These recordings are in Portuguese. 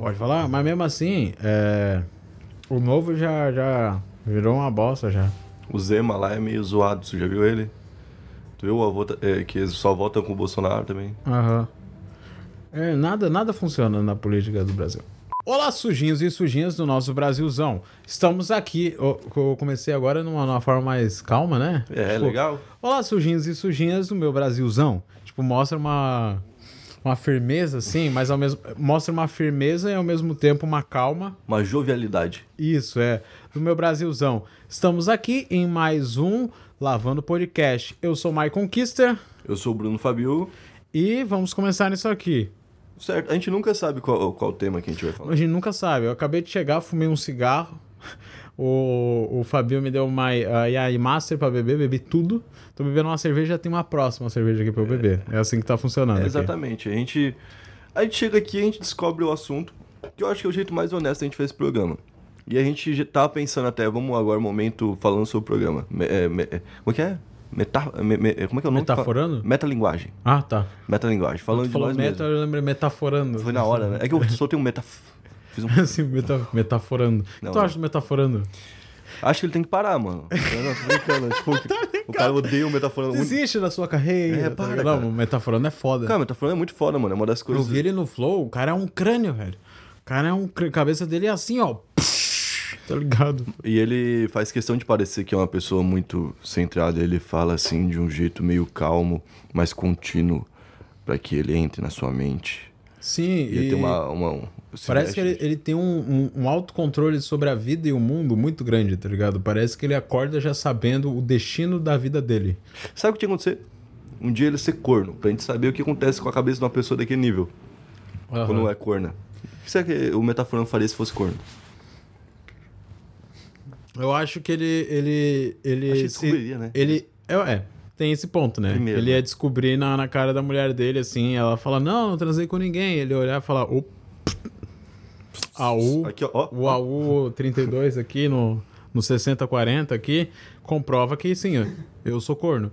Pode falar, mas mesmo assim, é, o novo já, já virou uma bosta já. O Zema lá é meio zoado, você já viu ele? Tu viu a vota, é, que só votam com o Bolsonaro também? Aham. É, nada, nada funciona na política do Brasil. Olá, sujinhos e sujinhas do nosso Brasilzão. Estamos aqui. Eu, eu comecei agora numa, numa forma mais calma, né? É, Tipo, legal. Olá, sujinhos e sujinhas do meu Brasilzão. Tipo, mostra uma, uma firmeza, assim, mas ao mesmo. Mostra uma firmeza e ao mesmo tempo uma calma. Uma jovialidade. Isso, é. Do meu Brasilzão. Estamos aqui em mais um Lavando Podcast. Eu sou o Maicon Kister Eu sou o Bruno Fabio. e vamos começar nisso aqui. Certo, a gente nunca sabe qual, qual tema que a gente vai falar. A gente nunca sabe. Eu acabei de chegar, fumei um cigarro. O, o Fabio me deu uma a Yai Master pra beber, bebi tudo. Tô bebendo uma cerveja, tem uma próxima cerveja aqui pra eu beber. É assim que tá funcionando. É, aqui. exatamente. A gente, a gente chega aqui a gente descobre o assunto, que eu acho que é o jeito mais honesto a gente fez esse programa. E a gente já tava pensando até, vamos agora um momento falando sobre o programa. Me- é, me- é, como é que é? Meta, me- me- como é que é o nome? Metaforando? Metalinguagem. Ah, tá. Metalinguagem. Falando de falou nós meta, mesmos. eu lembrei metaforando. Foi na hora, né? É que eu só tenho um meta... Fiz um... assim, meta, metaforando. O que tu não. acha do metaforando? Acho que ele tem que parar, mano. Não, não, tô brincando. tipo, o cara odeia o metaforando. Desiste da sua carreira. É, tá para, cara. Não, o metaforando é foda. Cara, o metaforando é muito foda, mano. É uma das eu coisas... vi ele no Flow, o cara é um crânio, velho. O cara é um crânio. A cabeça dele é assim, ó. Tá ligado? E ele faz questão de parecer que é uma pessoa muito centrada. Ele fala assim de um jeito meio calmo, mas contínuo, pra que ele entre na sua mente. Sim, E e uma. uma um- parece que ele, ele tem um, um, um autocontrole sobre a vida e o mundo muito grande, tá ligado? Parece que ele acorda já sabendo o destino da vida dele. Sabe o que tinha que acontecer? Um dia ele ser corno, pra gente saber o que acontece com a cabeça de uma pessoa daquele nível, quando é corna. O que será que o metaforando faria se fosse corno? Eu acho que ele. ele, ele Acho que se- descobriria, né? Ele. É, é, tem esse ponto, né? Primeiro, ele né? ia descobrir na, na cara da mulher dele, assim, ela fala, não, não transei com ninguém. Ele olhar e falar, o. AU. Aqui, ó. O AU 32 aqui no, no 6040 aqui comprova que sim, ó, eu sou corno.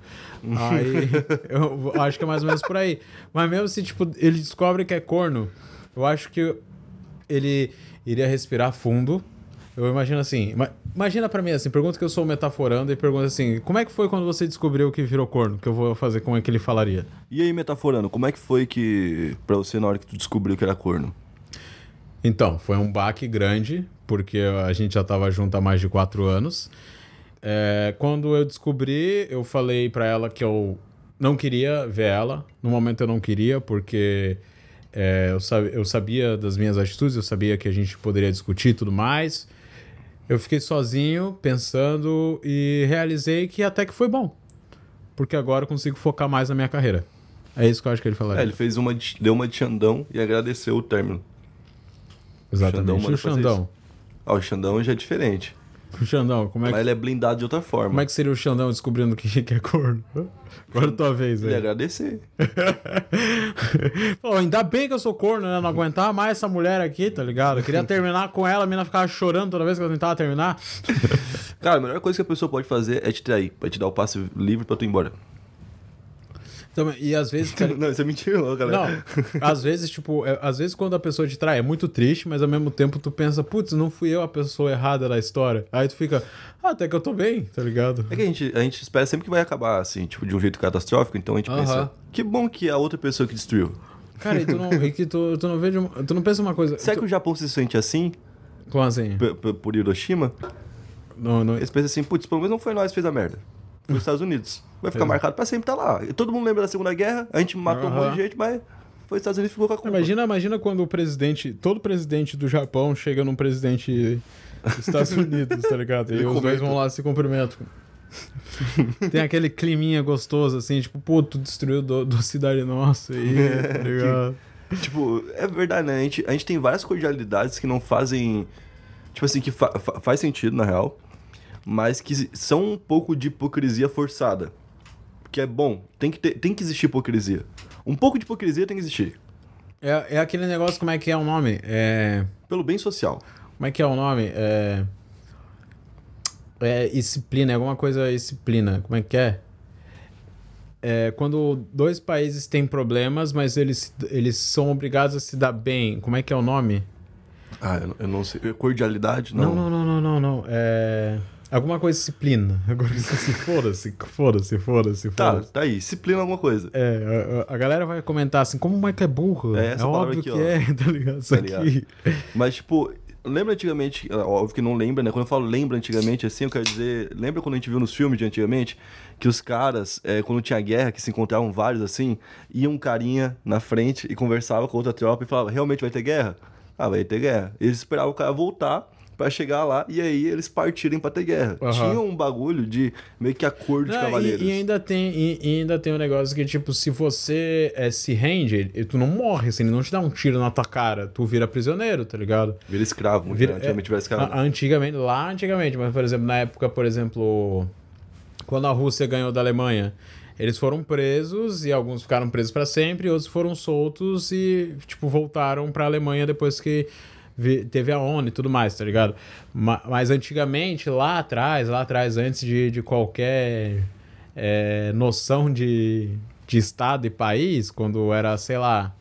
Aí eu acho que é mais ou menos por aí. Mas mesmo se tipo, ele descobre que é corno, eu acho que ele iria respirar fundo. Eu imagino assim, ima- imagina pra mim assim, pergunta que eu sou metaforando e pergunta assim, como é que foi quando você descobriu que virou corno? Que eu vou fazer, como é que ele falaria? E aí, metaforando, como é que foi que. pra você na hora que tu descobriu que era corno? Então, foi um baque grande, porque a gente já estava junto há mais de quatro anos. É, quando eu descobri, eu falei pra ela que eu não queria ver ela. No momento eu não queria, porque é, eu, sab- eu sabia das minhas atitudes, eu sabia que a gente poderia discutir e tudo mais. Eu fiquei sozinho, pensando, e realizei que até que foi bom. Porque agora eu consigo focar mais na minha carreira. É isso que eu acho que ele falaria. É, ele fez uma. de- deu uma de Xandão e agradeceu o término. Exatamente. Xandão E manda o Xandão? Ah, o Xandão já é diferente. O Xandão, como é Mas que ele é blindado de outra forma. Como é que seria o Xandão descobrindo que, que é corno? Agora é tua vez, Ele velho. agradecer. Pô, ainda bem que eu sou corno, né? Não aguentava mais essa mulher aqui, tá ligado? Eu queria terminar com ela, a menina ficava chorando toda vez que eu tentava terminar. Cara, a melhor coisa que a pessoa pode fazer é te trair, pra te dar o passe livre pra tu ir embora. Então, e às vezes. cara, Não, isso é mentira, não, Não, galera. às vezes, tipo, é- às vezes quando a pessoa te trai é muito triste, mas ao mesmo tempo tu pensa, putz, não fui eu a pessoa errada da história. Aí tu fica, ah, até que eu tô bem, tá ligado? É que a gente, a gente espera sempre que vai acabar, assim, tipo, de um jeito catastrófico, então a gente Aham. pensa, que bom que é a outra pessoa que destruiu. Cara, e tu não, e que tu, tu não vê uma- tu não pensa uma coisa. Será tu, que o Japão se sente assim, Como assim? p- p- por Hiroshima? Não, não, Eles pensam assim, putz, pelo menos não foi nós que fez a merda. Foi os Estados Unidos. Vai ficar Exato. marcado pra sempre, tá lá. E todo mundo lembra da Segunda Guerra, a gente matou um monte de gente, mas foi os Estados Unidos que ficou com a culpa. Imagina, imagina quando o presidente, todo presidente do Japão chega num presidente dos Estados Unidos, tá ligado? E os dois vão lá se cumprimentam. Tem aquele climinha gostoso, assim, tipo, pô, tu destruiu do, do cidade nossa aí, tá ligado? Tipo, é verdade, né? A gente, a gente tem várias cordialidades que não fazem. Tipo assim, que fa- faz sentido, na real. Mas que são um pouco de hipocrisia forçada. Que é bom, tem que, ter, tem que existir hipocrisia. Um pouco de hipocrisia tem que existir. É, é aquele negócio, como é que é o nome? É... Pelo bem social. Como é que é o nome? É... É disciplina, é alguma coisa disciplina. Como é que é? É quando dois países têm problemas, mas eles, eles são obrigados a se dar bem. Como é que é o nome? Ah, eu, eu não sei. Cordialidade? Não, não, não, não, não. não. É... Alguma coisa disciplina. Agora se foda-se, foda-se, foda-se, Tá, tá aí. Disciplina alguma coisa. É, a, a galera vai comentar assim, como o Mike é burro. É, É, óbvio aqui, que ó. é, tá ligado? Isso Tá ligado? aqui. Mas, tipo, lembra antigamente, ah, óbvio que não lembra, né? Quando eu falo lembra antigamente, assim, eu quero dizer, lembra quando a gente viu nos filmes de antigamente, que os caras, é, quando tinha guerra, que se encontravam vários assim, ia um carinha na frente e conversava com outra tropa e falava, realmente vai ter guerra? Ah, vai ter guerra. Eles esperavam o cara voltar pra chegar lá e aí eles partirem pra ter guerra. Aham. Tinha um bagulho de meio que acordo de cavaleiros. e, e ainda tem, e, e ainda tem um negócio que, tipo, se você é, se rende, e tu não morre, assim, ele não te dá um tiro na tua cara, tu vira prisioneiro, tá ligado? Vira escravo, muito Vira- antigamente vira escravo. A- Antigamente, lá antigamente, mas por exemplo, na época, por exemplo, quando a Rússia ganhou da Alemanha, eles foram presos e alguns ficaram presos pra sempre, outros foram soltos e tipo voltaram pra Alemanha depois que teve a ONU e tudo mais, tá ligado? Ma- Mas antigamente, lá atrás, lá atrás, antes de, de qualquer é, noção de, de estado e país, quando era, sei lá,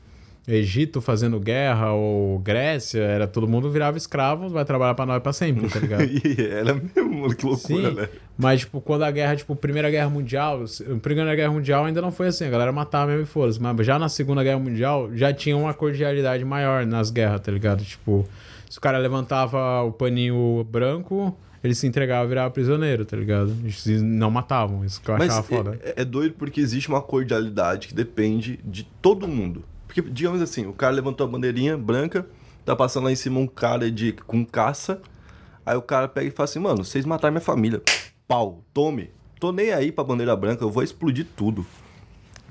Egito fazendo guerra ou Grécia, era todo mundo virava escravo, vai trabalhar pra nós pra sempre, tá ligado? e era mesmo, que loucura, Sim, né? mas tipo, quando a guerra, tipo, Primeira Guerra Mundial, Primeira Guerra Mundial ainda não foi assim, a galera matava mesmo e foda mas já na Segunda Guerra Mundial já tinha uma cordialidade maior nas guerras, tá ligado? Tipo, se o cara levantava o paninho branco, ele se entregava e virava prisioneiro, tá ligado? Eles não matavam, isso que eu Mas achava foda. é, é doido porque existe uma cordialidade que depende de todo mundo. Porque, digamos assim, o cara levantou a bandeirinha branca, tá passando lá em cima um cara de, com caça, aí o cara pega e fala assim, mano, vocês mataram minha família. Pau, tome. Tô nem aí pra bandeira branca, eu vou explodir tudo.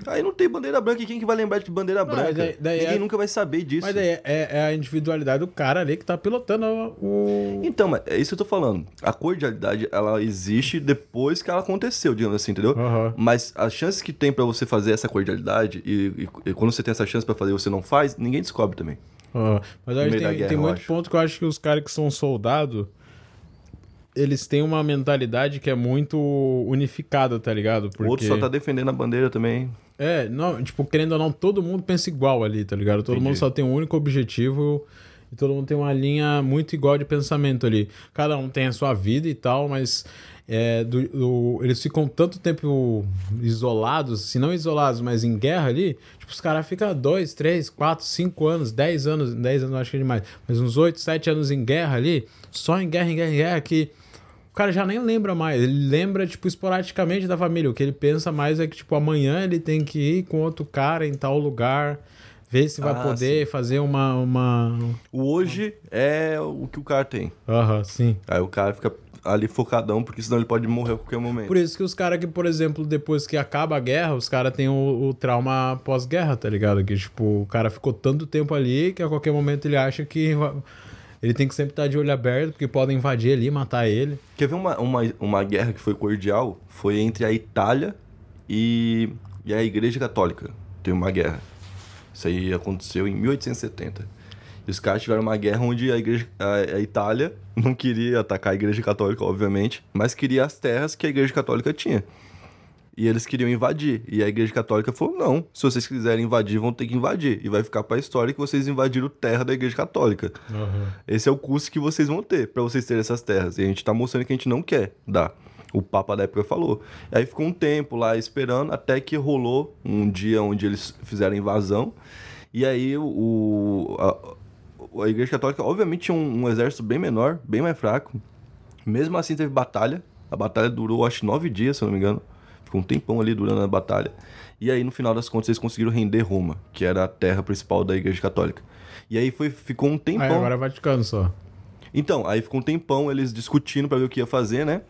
Aí não tem bandeira branca, e quem que vai lembrar de bandeira Não, branca? daí- daí Ninguém é- nunca vai saber disso. Mas daí é, é a individualidade do cara ali que tá pilotando o. Então, mas é isso que eu tô falando. A cordialidade, ela existe depois que ela aconteceu, digamos assim, entendeu? Aham. Mas as chances que tem pra você fazer essa cordialidade e, e- e quando você tem essa chance pra fazer e você não faz, ninguém descobre também. Ah, mas tem, guerra, tem muito acho. ponto que eu acho que os caras que são soldado eles têm uma mentalidade que é muito unificada, tá ligado? Porque... O outro só tá defendendo a bandeira também. É, não, tipo, querendo ou não, todo mundo pensa igual ali, tá ligado? Todo Entendi. mundo só tem um único objetivo e todo mundo tem uma linha muito igual de pensamento ali. Cada um tem a sua vida e tal, mas é, do- do- eles ficam tanto tempo isolados, se não isolados, mas em guerra ali, tipo, os caras ficam dois, três, quatro, cinco anos, dez anos, dez anos eu acho que é demais, mas uns oito, sete anos em guerra ali, só em guerra, em guerra, em guerra, que cara já nem lembra mais. Ele lembra, tipo, esporadicamente da família. O que ele pensa mais é que, tipo, amanhã ele tem que ir com outro cara em tal lugar, ver se vai Ah, poder fazer uma. uma... O hoje é o que o cara tem. Aham, sim. Aí o cara fica ali focadão, porque senão ele pode morrer a qualquer momento. Por isso que os caras que, por exemplo, depois que acaba a guerra, os caras têm o, o trauma pós-guerra, tá ligado? Que, tipo, o cara ficou tanto tempo ali que a qualquer momento ele acha que. Ele tem que sempre estar de olho aberto, porque podem invadir ali, matar ele. Quer ver uma, uma, uma guerra que foi cordial? Foi entre a Itália e, e a Igreja Católica. Teve uma guerra. Isso aí aconteceu em 1870. E os caras tiveram uma guerra onde a, igreja, a, a Itália não queria atacar a Igreja Católica, obviamente, mas queria as terras que a Igreja Católica tinha. E eles queriam invadir. E a Igreja Católica falou: não, se vocês quiserem invadir, vão ter que invadir. E vai ficar pra história que vocês invadiram terra da Igreja Católica. Esse é o custo que vocês vão ter pra vocês terem essas terras. E a gente tá mostrando que a gente não quer dar. O Papa da época falou. E aí ficou um tempo lá esperando, até que rolou um dia onde eles fizeram invasão. E aí o, a, a Igreja Católica, obviamente, tinha um, um exército bem menor, bem mais fraco. Mesmo assim, teve batalha. A batalha durou, acho, nove dias, se eu não me engano. Ficou um tempão ali durando a batalha. E aí, no final das contas, eles conseguiram render Roma, que era a terra principal da Igreja Católica. E aí foi, ficou um tempão. Aí agora é Vaticano só. Então, aí ficou um tempão eles discutindo pra ver o que ia fazer, né?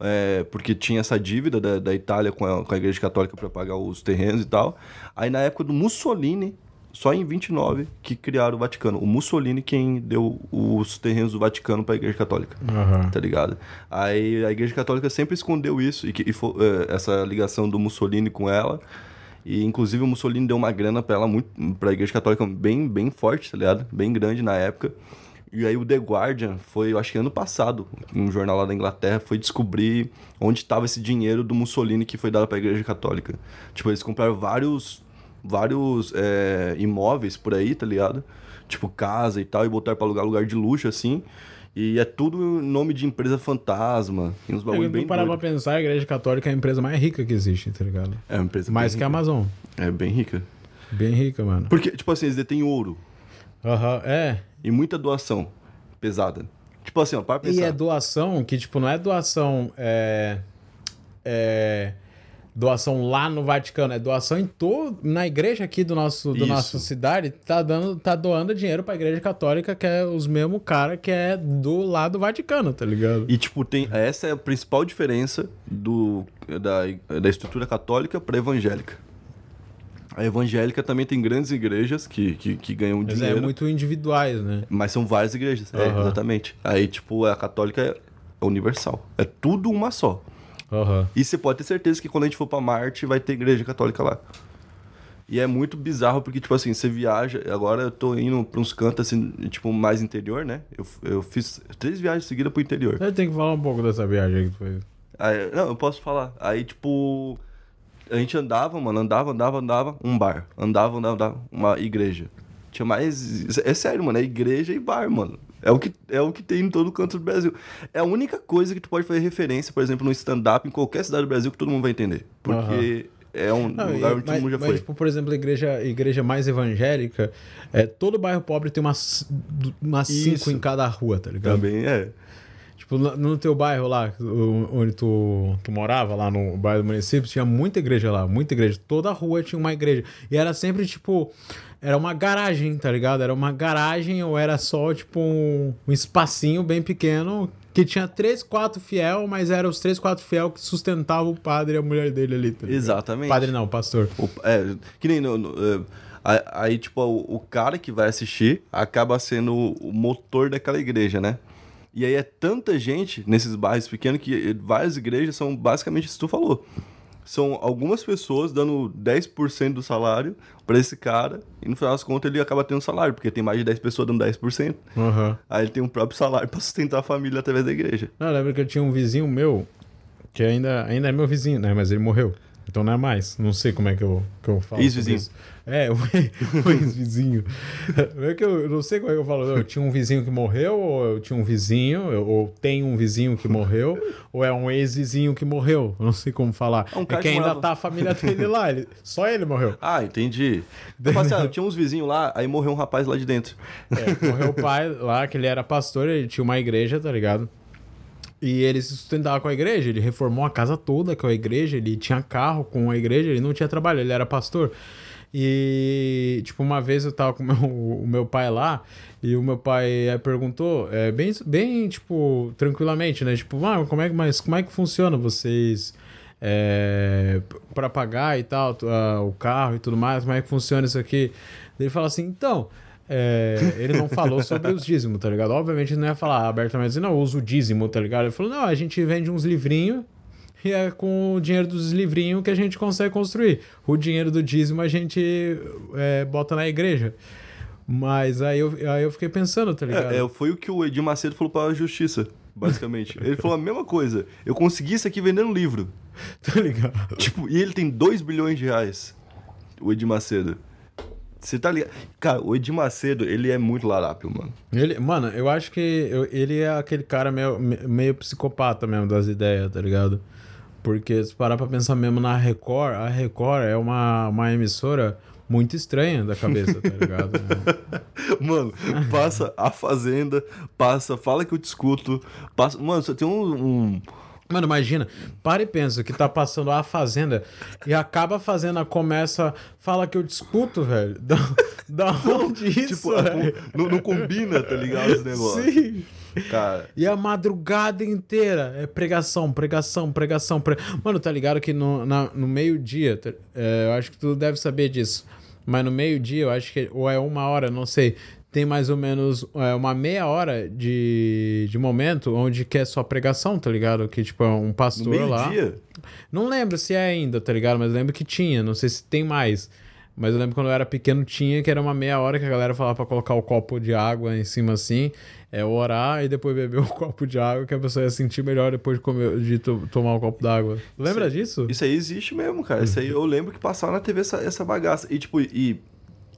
É, porque tinha essa dívida da, da Itália com a, com a Igreja Católica pra pagar os terrenos e tal. Aí na época do Mussolini, só em 29, que criaram o Vaticano. O Mussolini quem deu os terrenos do Vaticano pra Igreja Católica. Aham. Tá ligado? Aí a Igreja Católica sempre escondeu isso, e, que, e fo- é, essa ligação do Mussolini com ela. E inclusive o Mussolini deu uma grana pra ela, muito, pra Igreja Católica bem, bem forte, tá ligado? Bem grande na época. E aí o The Guardian foi, eu acho que ano passado, um jornal lá da Inglaterra, foi descobrir onde estava esse dinheiro do Mussolini que foi dado pra Igreja Católica. Tipo, eles compraram vários vários é, imóveis por aí, tá ligado? Tipo casa e tal, e botar pra alugar lugar de luxo, assim. E é tudo nome de empresa fantasma. E uns bagulho Eu bem parar pra doido. pensar, a Igreja Católica é a empresa mais rica que existe, tá ligado? É uma empresa Mais que a rica. Amazon. É bem rica. Bem rica, mano. Porque, tipo assim, eles detêm ouro Aham, é. e muita doação pesada. Tipo assim, ó, para pensar. E é doação que, tipo, não é doação. É. É. Doação lá no Vaticano, é doação em todo. Na igreja aqui do nosso, do Isso. nossa cidade, tá, dando, tá doando dinheiro pra igreja católica, que é os mesmos cara que é do lado do Vaticano, tá ligado? E, tipo, tem, essa é a principal diferença do, da, da estrutura católica para evangélica. A evangélica também tem grandes igrejas que, que, que ganham Mas dinheiro, é muito individuais, né? mas são várias igrejas. É, Aham. exatamente. Aí, tipo, a católica é universal. É tudo uma só. Aham. E você pode ter certeza que quando a gente for pra Marte, vai ter igreja católica lá. E é muito bizarro porque, tipo assim, você viaja. Agora eu tô indo pra uns cantos, assim, tipo, mais interior, né? Eu, eu fiz três viagens seguidas pro interior. Você tem que falar um pouco dessa viagem aí que tu fez. Aí, não, eu posso falar. Aí, tipo, a gente andava, mano, andava, andava, andava, um bar. Andava, andava, andava, uma igreja. Tinha mais. É sério, mano, é igreja e bar, mano. É o, que, é o que tem em todo canto do Brasil. É a única coisa que tu pode fazer referência, por exemplo, no stand-up em qualquer cidade do Brasil que todo mundo vai entender. Porque é um Não, lugar e- onde todo mundo já mas, foi. tipo, por exemplo, a igreja, igreja mais evangélica, é, todo bairro pobre tem umas, umas Isso. cinco em cada rua, tá ligado? Também é. Tipo, no, teu bairro lá, onde tu, tu morava, lá no bairro do município, tinha muita igreja lá, muita igreja. Toda rua tinha uma igreja. E era sempre, tipo, era uma garagem, tá ligado? Era uma garagem ou era só, tipo, um, um espacinho bem pequeno que tinha três, quatro fiel, mas eram os três, quatro fiel que sustentavam o padre e a mulher dele ali, tá? Exatamente. Padre não, pastor. O- é, que nem no, no, é, aí- tipo, o, o cara que vai assistir acaba sendo o, o motor daquela igreja, né? E aí é tanta gente nesses bairros pequenos que várias igrejas são basicamente isso que tu falou. São algumas pessoas dando 10% do salário pra esse cara, e no final das contas ele acaba tendo salário, porque tem mais de 10 pessoas dando 10%. Aham. Aí ele tem um próprio salário pra sustentar a família através da igreja. Não, eu lembro que eu tinha um vizinho meu, que ainda, ainda é meu vizinho, né? Mas ele morreu. Então não é mais. Não sei como é que eu, que eu falo. Ex-vizinho. É, o, o ex-vizinho. É que eu, eu não sei como é que eu falo. Eu tinha um vizinho que morreu, ou eu tinha um vizinho, eu- ou tem um vizinho que morreu, ou é um ex-vizinho que morreu. Eu não sei como falar. É um É, que ainda morava- tá a família dele lá. ele- só ele morreu. Ah, entendi. Eu assim, ah, tinha uns vizinhos lá, aí morreu um rapaz lá de dentro. É, morreu o pai lá, que ele era pastor, ele tinha uma igreja, tá ligado? E ele se sustentava com a igreja, ele reformou a casa toda com a igreja, ele tinha carro com a igreja, ele não tinha trabalho, ele era pastor. E, tipo, uma vez eu tava com o meu, o meu pai lá, e o meu pai eh, perguntou, é, bem, bem, tipo, tranquilamente, né? Tipo, ah, como é, mas como é que funciona vocês é, para pagar e tal, ah, o carro e tudo mais, como é que funciona isso aqui? Ele fala assim, então, é, ele não falou sobre os dízimos, tá ligado? Obviamente ele não ia falar abertamente, assim, não, eu uso o dízimo, tá ligado? Ele falou, não, a gente vende uns livrinhos e é com o dinheiro dos livrinhos que a gente consegue construir. O dinheiro do dízimo a gente é, bota na igreja. Mas aí eu, aí eu fiquei pensando, tá ligado? É, é, foi o que o Edir Macedo falou pra justiça, basicamente. ele falou a mesma coisa. Eu consegui isso aqui vendendo livro. Tá ligado? Tipo, e ele tem 2 bilhões de reais. O Edir Macedo. Você tá ligado? Cara, o Edir Macedo, ele é muito larápio, mano. Ele, mano, eu acho que eu- ele é aquele cara meio, me- meio psicopata mesmo das ideias, tá ligado? Porque se parar pra pensar mesmo na Record, a Record é uma, uma emissora muito estranha da cabeça, tá ligado? Mano, passa a Fazenda, passa, fala que eu te escuto. Passa, mano, você tem um. um- Mano, imagina, para e pensa que tá passando a Fazenda e acaba a Fazenda, começa, fala que eu te escuto, velho. Da, da onde isso, tipo, a- velho? não, não combina, tá ligado? Esse negócio. Sim. Cara, E a madrugada inteira é pregação, pregação, pregação. Pre... Mano, tá ligado que no, na- no meio-dia, é, eu acho que tu deve saber disso, mas no meio-dia, eu acho que, ou é uma hora, não sei, tem mais ou menos é, uma meia hora de, de momento onde que é só pregação, tá ligado? Que tipo, é um pastor lá. meio-dia. Não lembro se é ainda, tá ligado? Mas lembro que tinha, não sei se tem mais. Mas eu lembro quando eu era pequeno tinha, que era uma meia hora que a galera falava pra colocar o copo de água em cima assim, é orar e depois beber um copo de água que a pessoa ia sentir melhor depois de, comer, de to tomar um copo d'água. Lembra isso, disso? Isso aí existe mesmo, cara. Isso aí eu lembro que passava na TV essa, essa bagaça. E tipo, e,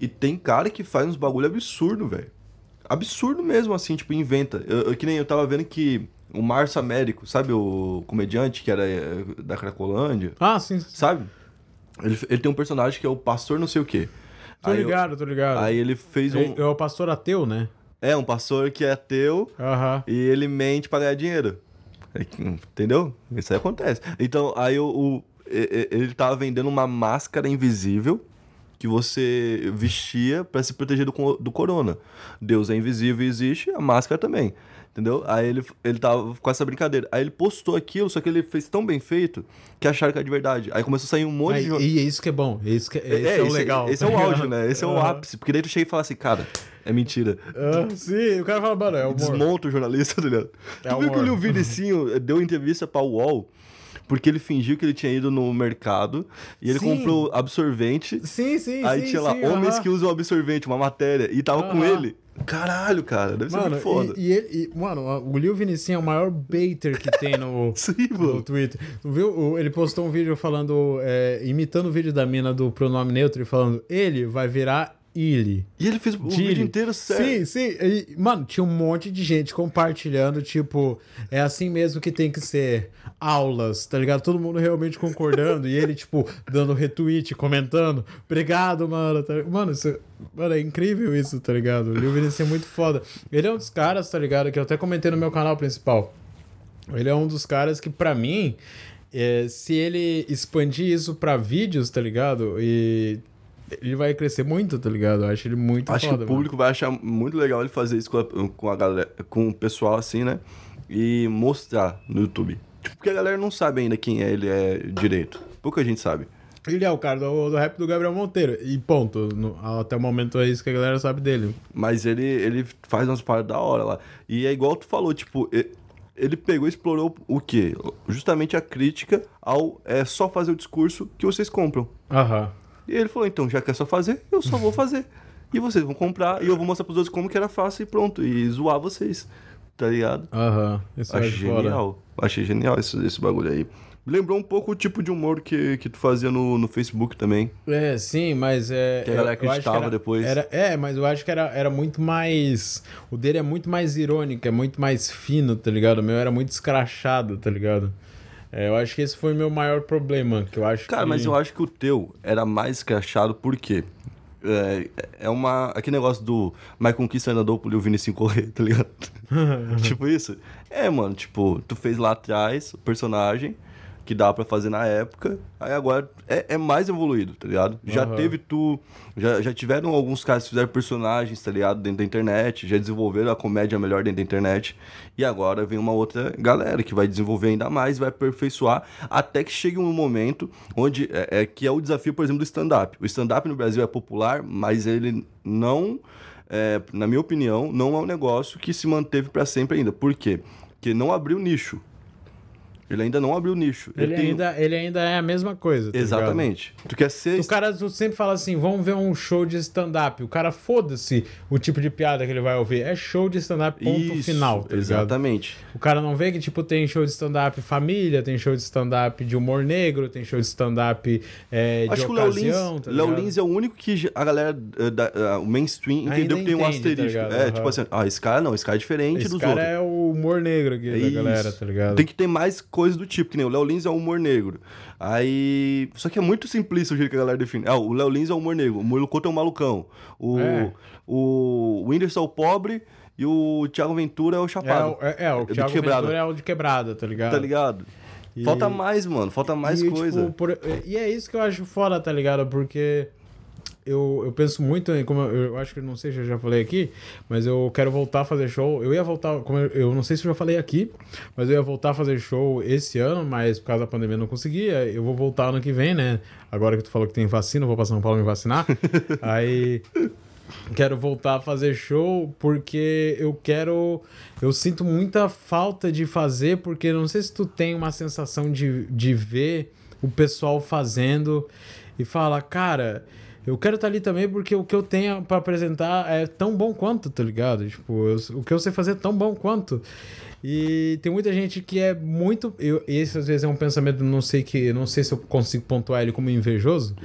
e tem cara que faz uns bagulho absurdo, velho. Absurdo mesmo, assim, tipo, inventa. Eu, eu, que nem eu tava vendo que o Márcio Américo, sabe o comediante que era eh, da Cracolândia? Ah, sim. Sabe? Ele, ele tem um personagem que é o pastor não sei o quê. Tô aí ligado, eu, tô ligado. Aí ele fez um... É, é o pastor ateu, né? É, um pastor que é ateu uhum. e ele mente pra ganhar dinheiro. Entendeu? Isso aí acontece. Então, aí o, o ele tava vendendo uma máscara invisível que você vestia para se proteger do, do corona. Deus é invisível e existe, a máscara também. Entendeu? Aí ele, ele tava com essa brincadeira. Aí ele postou aquilo, só que ele fez tão bem feito que acharam que era de verdade. Aí começou a sair um monte Aí, de. E é isso que é bom. É isso que é, esse é, é o esse, legal. Esse é o áudio, né? Esse é o ápice. Porque daí tu chega e fala assim, cara, é mentira. Ah, sim, o cara fala, mano, é humor. Desmonta o jornalista, tá ligado? É tu viu que o Vinicinho deu entrevista pra UOL porque ele fingiu que ele tinha ido no mercado e ele Sim. comprou absorvente. Sim, sim, Aí sim, tinha lá sim, homens aham. que usam absorvente, uma matéria, e tava com ele. Caralho, cara, deve ser Mano, muito foda. e, e ele, e, mano, o Lil Vinicinho é o maior baiter que tem no, Sim, no. Twitter. Tu viu? Ele postou um vídeo falando, é, imitando o vídeo da mina do pronome neutro e falando, ele vai virar ele. E ele fez o vídeo inteiro sério. Sim, sim. E, mano, tinha um monte de gente compartilhando, tipo, é assim mesmo que tem que ser. Aulas, tá ligado? Todo mundo realmente concordando. e ele, tipo, dando retweet, comentando. Obrigado, mano. tá- Mano, isso, mano, é incrível isso, tá ligado? O Lil Vinicius é muito foda. Ele é um dos caras, tá ligado? Que eu até comentei no meu canal principal. Ele é um dos caras que, pra mim, é, se ele expandir isso pra vídeos, tá ligado? E ele vai crescer muito, tá ligado? Eu acho ele muito Acho foda, que o público vai achar muito legal ele fazer isso com a, com a galera, com o pessoal assim, né? E mostrar no YouTube. Tipo, porque a galera não sabe ainda quem é ele é direito. Pouca gente sabe. mano. Ele é o cara do, do rap do Gabriel Monteiro. E ponto. No- até o momento é isso que a galera sabe dele. Mas ele, ele faz umas paradas da hora lá. E é igual tu falou, tipo, e- ele pegou e explorou o quê? Justamente a crítica ao é só fazer o discurso que vocês compram. Aham. E ele falou, então, já que é só fazer, eu só vou fazer. E vocês vão comprar, e eu vou mostrar pros outros como que era fácil e pronto. E zoar vocês. Tá ligado? Aham. Isso é Achei genial. Achei genial esse, esse bagulho aí. Lembrou um pouco o tipo de humor que, que tu fazia no, no Facebook também. É, sim, mas é. Que a galera acreditava depois. Era, é, mas eu acho que era, era muito mais. O dele é muito mais irônico, é muito mais fino, tá ligado? O meu era muito escrachado, tá ligado? É, eu acho que esse foi o meu maior problema. Que eu acho Cara, que... mas eu acho que o teu era mais escrachado por quê? É, é uma. Aquele negócio do My Conquista andou pro Lil Vinicius correr, tá ligado? tipo isso? É, mano, tipo, tu fez lá atrás o personagem que dá pra fazer na época, aí agora é, é mais evoluído, tá ligado? Já Aham. teve tu. Já, já tiveram alguns caras que fizeram personagens, tá ligado? Dentro da internet, já desenvolveram a comédia melhor dentro da internet. E agora vem uma outra galera que vai desenvolver ainda mais, vai aperfeiçoar, até que chegue um momento onde. É, é que é o desafio, por exemplo, do stand-up. O stand-up no Brasil é popular, mas ele não. é, na minha opinião, não é um negócio que se manteve pra sempre ainda. Por quê? Porque não abriu nicho. Ele ainda não abriu nicho. Ele, tem- ainda, ele ainda é a mesma coisa. Tá ligado? Exatamente. Tu quer ser. O cara tu sempre fala assim: vamos ver um show de stand-up. O cara foda-se o tipo de piada que ele vai ouvir. É show de stand-up, ponto Isso, final, tá ligado? Exatamente. O cara não vê que, tipo, tem show de stand-up família, tem show de stand-up de humor negro, tem show de stand-up é, de Acho que o Léo Lins, ocasião, tá ligado? É o único que a galera, eh, da- ah, o mainstream, entendeu que tem um entende, tá asterisco. ligado? é, Aham. tipo assim, ah, esse cara não, esse cara é diferente Esse dos cara outros. é o humor negro aqui da Isso. galera, tá ligado? Tem que ter mais coisa do tipo, que nem o Léo Lins é o humor negro. Aí. Só que é muito simplista o jeito que a galera define. Ah, o Léo Lins é o humor negro, o Murilo Couto é o malucão. O, É. o Whindersson é o pobre e o Thiago Ventura é o É, chapado. o- é, é, o de Thiago quebrada. Ventura é o de quebrada, tá ligado? Tá ligado? E- Falta mais, mano. Falta mais e, coisa. tipo, por- e é isso que eu acho foda, tá ligado? Porque eu, eu penso muito em, como eu, eu acho que não sei se eu já falei aqui, mas eu quero voltar a fazer show. Eu ia voltar, como eu, eu não sei se eu já falei aqui, mas eu ia voltar a fazer show esse ano, mas por causa da pandemia eu não conseguia. Eu vou voltar ano que vem, né? Agora que tu falou que tem vacina, eu vou pra São Paulo me vacinar. Aí quero voltar a fazer show porque eu quero. Eu sinto muita falta de fazer, porque não sei se tu tem uma sensação de, de ver o pessoal fazendo e fala, cara. Eu quero estar ali também porque o que eu tenho pra apresentar é tão bom quanto, tá ligado? Tipo, eu- o que eu sei fazer é tão bom quanto. E tem muita gente que é muito. Eu, esse às vezes é um pensamento, não sei que. Não sei se eu consigo pontuar ele como invejoso.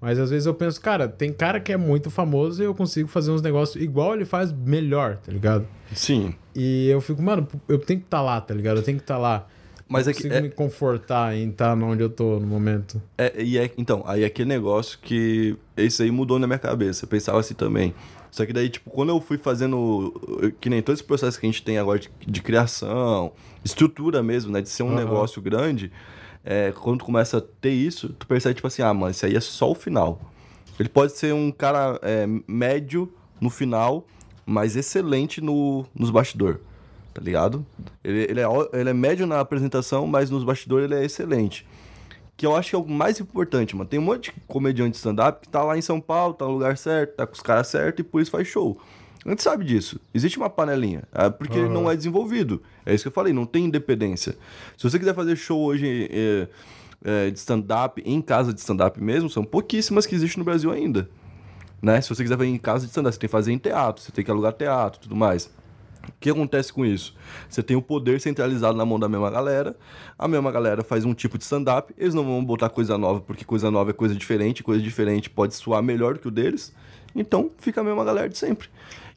Mas às vezes eu penso, cara, tem cara que é muito famoso e eu consigo fazer uns negócios igual ele faz melhor, tá ligado? Sim. E eu fico, mano, eu tenho que estar lá, tá ligado? Eu tenho que estar lá. Mas eu é que- consigo é- me confortar em estar onde eu tô no momento. É, e é, então, aí aquele negócio que esse aí mudou na minha cabeça. Eu pensava assim também. Só que daí, tipo, quando eu fui fazendo. Que nem todo esse processo que a gente tem agora de, de criação, estrutura mesmo, né? De ser um Aham. negócio grande. é, quando tu começa a ter isso, tu percebe, tipo assim, ah, mano, isso aí é só o final. Ele pode ser um cara é, médio no final, mas excelente no, nos bastidores. Tá ligado? Ele, ele, é, ele é médio na apresentação, mas nos bastidores ele é excelente que eu acho que é o mais importante, mano. Tem um monte de comediante de stand-up que tá lá em São Paulo, tá no lugar certo, tá com os caras certos e por isso faz show. A gente sabe disso. Existe uma panelinha, é porque ele não é desenvolvido. É isso que eu falei, não tem independência. Se você quiser fazer show hoje é, é, de stand-up, em casa de stand-up mesmo, são pouquíssimas que existem no Brasil ainda. Né? Se você quiser fazer em casa de stand-up, você tem que fazer em teatro, você tem que alugar teatro e tudo mais. O que acontece com isso? Você tem o poder centralizado na mão da mesma galera, a mesma galera faz um tipo de stand-up, eles não vão botar coisa nova, porque coisa nova é coisa diferente, coisa diferente pode soar melhor que o deles, então fica a mesma galera de sempre.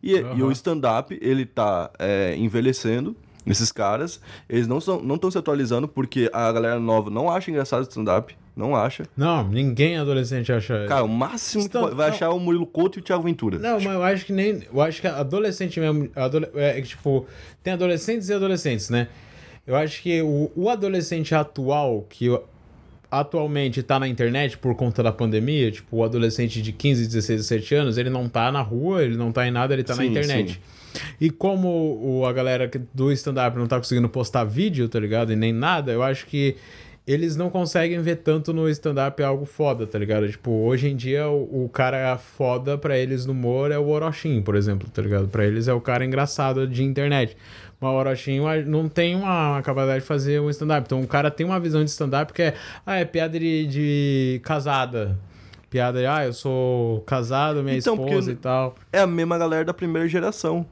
E, e o stand-up, ele tá é, envelhecendo, esses caras, eles não estão não se atualizando, porque a galera nova não acha engraçado stand-up, não acha. Não, ninguém adolescente acha. Cara, o máximo que Stand- vai não. achar é o Murilo Couto e o Thiago Ventura. Não, mas eu acho que nem. Eu acho que adolescente mesmo. adole- é que, tipo, tem adolescentes e adolescentes, né? Eu acho que o, o adolescente atual, que atualmente tá na internet por conta da pandemia, tipo, o adolescente de 15, 16, 17 anos, ele não tá na rua, ele não tá em nada, ele tá na Sim, internet. E como o, a galera do stand-up não tá conseguindo postar vídeo, tá ligado? E nem nada, eu acho que eles não conseguem ver tanto no stand-up algo foda, tá ligado? Tipo, hoje em dia o, o cara foda pra eles no humor é o Orochin, por exemplo, tá ligado? Pra eles é o cara engraçado de internet. Mas o Orochin não tem uma capacidade de fazer um stand-up. Então o cara tem uma visão de stand-up que é, ah, é piada de, de casada. Piada de, ah, eu sou casado, minha Então, esposa e tal. é a mesma galera da primeira geração.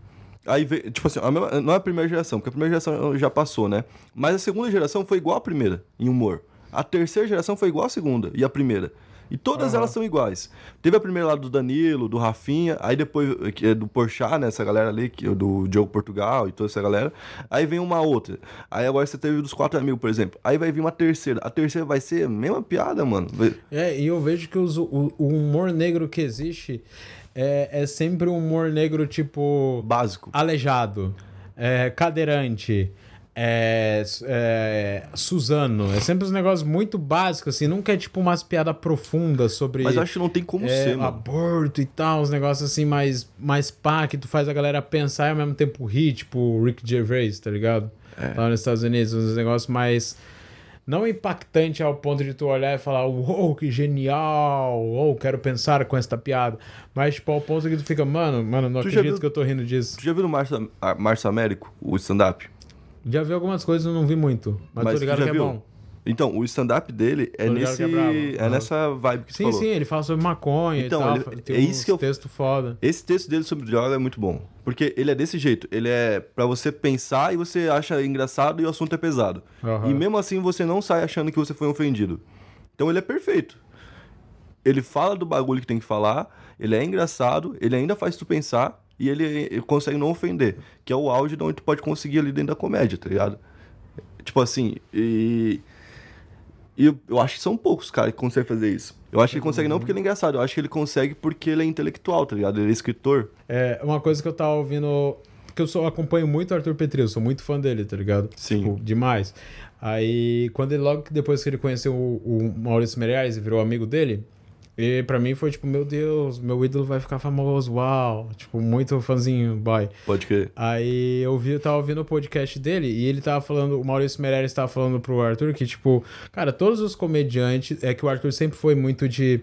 Aí, tipo assim, a mesma- não é a primeira geração, porque a primeira geração já passou, né? Mas a segunda geração foi igual à primeira, em humor. A terceira geração foi igual à segunda e a primeira. E todas Aham. elas são iguais. Teve a primeira lá do Danilo, do Rafinha, aí depois que é do Porchat, né? Essa galera ali, que, do Diogo Portugal e toda essa galera. Aí vem uma outra. Aí agora você teve dos quatro amigos, por exemplo. Aí vai vir uma terceira. A terceira vai ser a mesma piada, mano. É, e eu vejo que os- o, o humor negro que existe é, é sempre um humor negro tipo Básico. aleijado, é, cadeirante, é, é, Suzano. É sempre uns negócios muito básicos, assim. Nunca é tipo umas piadas profundas sobre Mas eu acho que não tem como é, ser, mano. aborto e tal, uns negócios assim mais, mais pá, que tu faz a galera pensar e ao mesmo tempo rir, tipo o Rick Gervais, tá ligado? É. Lá nos Estados Unidos, uns negócios mais. Não impactante ao ponto de tu olhar e falar, uou, que genial, ou quero pensar com esta piada. Mas, tipo, ao ponto que tu fica, mano, mano, não Tu acredito viu- que eu tô rindo disso. Tu já viu no Março, a- Março Américo, o stand-up? Já vi algumas coisas, eu não vi muito. Mas, Mas tô ligado que é viu? bom. Então, o stand-up dele é nesse. é. É, nessa vibe que Sim, falou. sim, ele fala sobre maconha Então, e tal. ele- tem é isso que eu- texto foda. Esse texto dele sobre droga é muito bom. Porque ele é desse jeito. Ele é pra você pensar e você acha engraçado e o assunto é pesado. Aham. E mesmo assim você não sai achando que você foi ofendido. Então ele é perfeito. Ele fala do bagulho que tem que falar, ele é engraçado, ele ainda faz tu pensar e ele, ele consegue não ofender. Que é o auge de onde tu pode conseguir ali dentro da comédia, tá ligado? Tipo assim, e. E eu, eu acho que são poucos caras que conseguem fazer isso. Eu acho que ele consegue não porque ele é engraçado, eu acho que ele consegue porque ele é intelectual, tá ligado? Ele é escritor. É, uma coisa que eu tava ouvindo. Porque eu sou, acompanho muito o Arthur Petri, eu sou muito fã dele, tá ligado? Sim. Tipo, demais. Aí, quando ele, logo depois que ele conheceu o, o Maurício Meirelles e virou amigo dele, e pra mim foi tipo, meu Deus, meu ídolo vai ficar famoso, uau. Tipo, muito fãzinho, boy. Pode crer. Aí eu vi, eu tava ouvindo o podcast dele e ele tava falando, o Maurício Meirelles tava falando pro Arthur que, tipo, cara, todos os comediantes, é que o Arthur sempre foi muito de.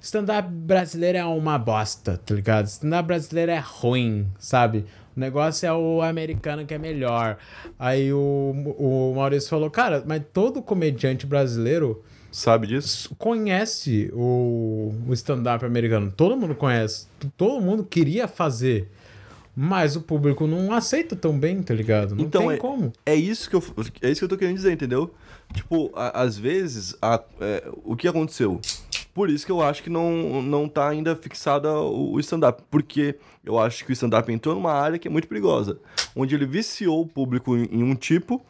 Stand-up brasileiro é uma bosta, tá ligado? Stand-up brasileiro é ruim, sabe? O negócio é o americano que é melhor. Aí o, o Maurício falou, cara, mas todo comediante brasileiro sabe disso? conhece o, o stand-up americano. Todo mundo conhece. Todo mundo queria fazer. Mas o público não aceita tão bem, tá ligado? Não Então, tem é- como. É isso que eu, é isso que eu tô querendo dizer, entendeu? Tipo, a- às vezes, a- é, o que aconteceu? Por isso que eu acho que não, não tá ainda fixada o, o stand-up. Porque eu acho que o stand-up entrou numa área que é muito perigosa. Onde ele viciou o público em, em um tipo.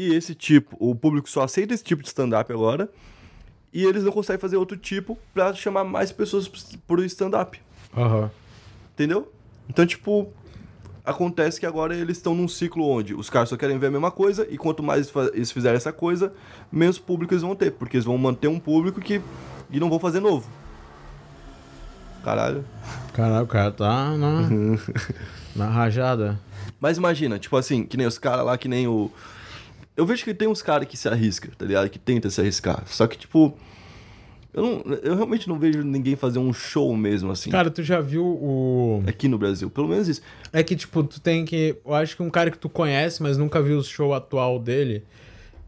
E esse tipo, o público só aceita esse tipo de stand-up agora. E eles não conseguem fazer outro tipo pra chamar mais pessoas pro stand-up. Aham. Entendeu? Então, tipo, acontece que agora eles estão num ciclo onde os caras só querem ver a mesma coisa e quanto mais eles fizerem essa coisa, menos público eles vão ter, porque eles vão manter um público que e não vão fazer novo. Caralho. Caralho, o cara tá na, na rajada. Mas imagina, tipo assim, que nem os caras lá, que nem o. Eu vejo que tem uns caras que se arriscam, tá ligado? Que tenta se arriscar. Só que, tipo. Eu, não, eu realmente não vejo ninguém fazer um show mesmo assim. Cara, tu já viu o. Aqui no Brasil. Pelo menos isso. É que, tipo, tu tem que. Eu acho que um cara que tu conhece, mas nunca viu o show atual dele.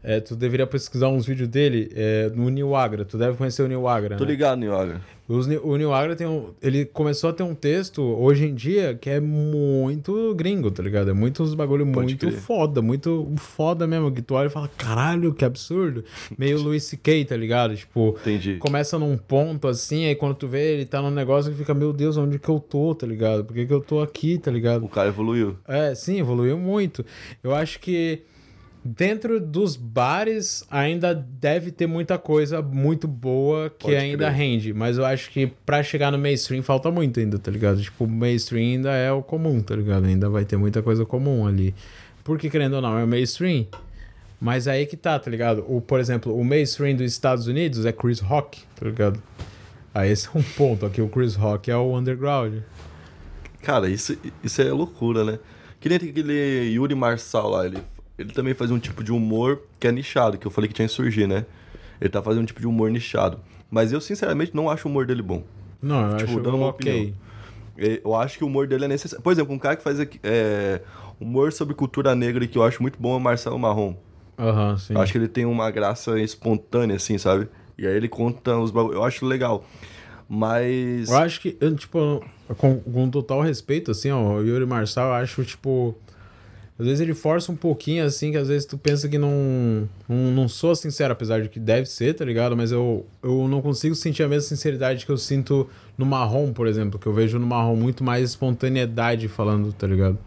É, tu deveria pesquisar uns vídeos dele é, no New Agra. Tu deve conhecer o New Agra. Tô né? ligado, Nioga. Os Ni- o New Agra tem um, ele começou a ter um texto hoje em dia que é muito gringo, tá ligado? É muitos bagulho Pode muito crer. foda, muito foda mesmo. Que tu olha e fala, caralho, que absurdo. Meio Louis C.K., tá ligado? Tipo, Entendi. começa num ponto assim, aí quando tu vê ele tá num negócio que fica, meu Deus, onde que eu tô, tá ligado? Por que, que eu tô aqui, tá ligado? O cara evoluiu. É, sim, evoluiu muito. Eu acho que dentro dos bares ainda deve ter muita coisa muito boa que Pode ainda crer. rende, mas eu acho que pra chegar no mainstream falta muito ainda, tá ligado? Tipo, o mainstream ainda é o comum, tá ligado? Ainda vai ter muita coisa comum ali. Porque, querendo ou não, é o mainstream. Mas aí que tá, tá ligado? O, por exemplo, o mainstream dos Estados Unidos é Chris Rock, tá ligado? Aí esse é um ponto. Aqui o Chris Rock é o underground. Cara, isso, isso é loucura, né? Que nem aquele Yuri Marçal lá, ele, ele também faz um tipo de humor que é nichado, que eu falei que tinha que surgir, né? Ele tá fazendo um tipo de humor nichado. Mas eu, sinceramente, não acho o humor dele bom. Não, eu Tipo, acho dando uma ok. opinião. É, Eu acho que o humor dele é necessário. Por exemplo, um cara que faz é, humor sobre cultura negra que eu acho muito bom é o Marcelo Marrom. Aham, sim. Eu acho que ele tem uma graça espontânea, assim, sabe? E aí ele conta os bagulhos. Eu acho legal. Mas. Eu acho que, eu, tipo, com, com total respeito, assim, ó, o Yuri Marçal, eu acho, tipo. Às vezes ele força um pouquinho, assim, que às vezes tu pensa que não. Não, não sou sincero, apesar de que deve ser, tá ligado? Mas eu, eu não consigo sentir a mesma sinceridade que eu sinto no marrom, por exemplo, que eu vejo no marrom muito mais espontaneidade falando, tá ligado?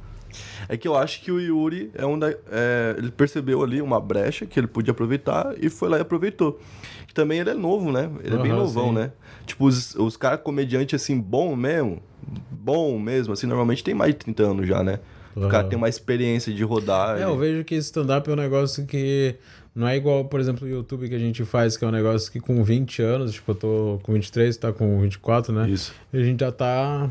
É que eu acho que o Yuri é um da, é, ele percebeu ali uma brecha que ele podia aproveitar e foi lá e aproveitou. Que também ele é novo, né? Ele é bem novão, sim. né? Tipo, os, os caras comediantes assim, bom mesmo, bom mesmo, assim, normalmente tem mais de 30 anos já, né? O cara tem uma experiência de rodar. É, eu vejo que stand-up é um negócio que não é igual, por exemplo, o YouTube que a gente faz, que é um negócio que com 20 anos, tipo, eu tô com 23, tá com 24, né? Isso. E a gente já tá,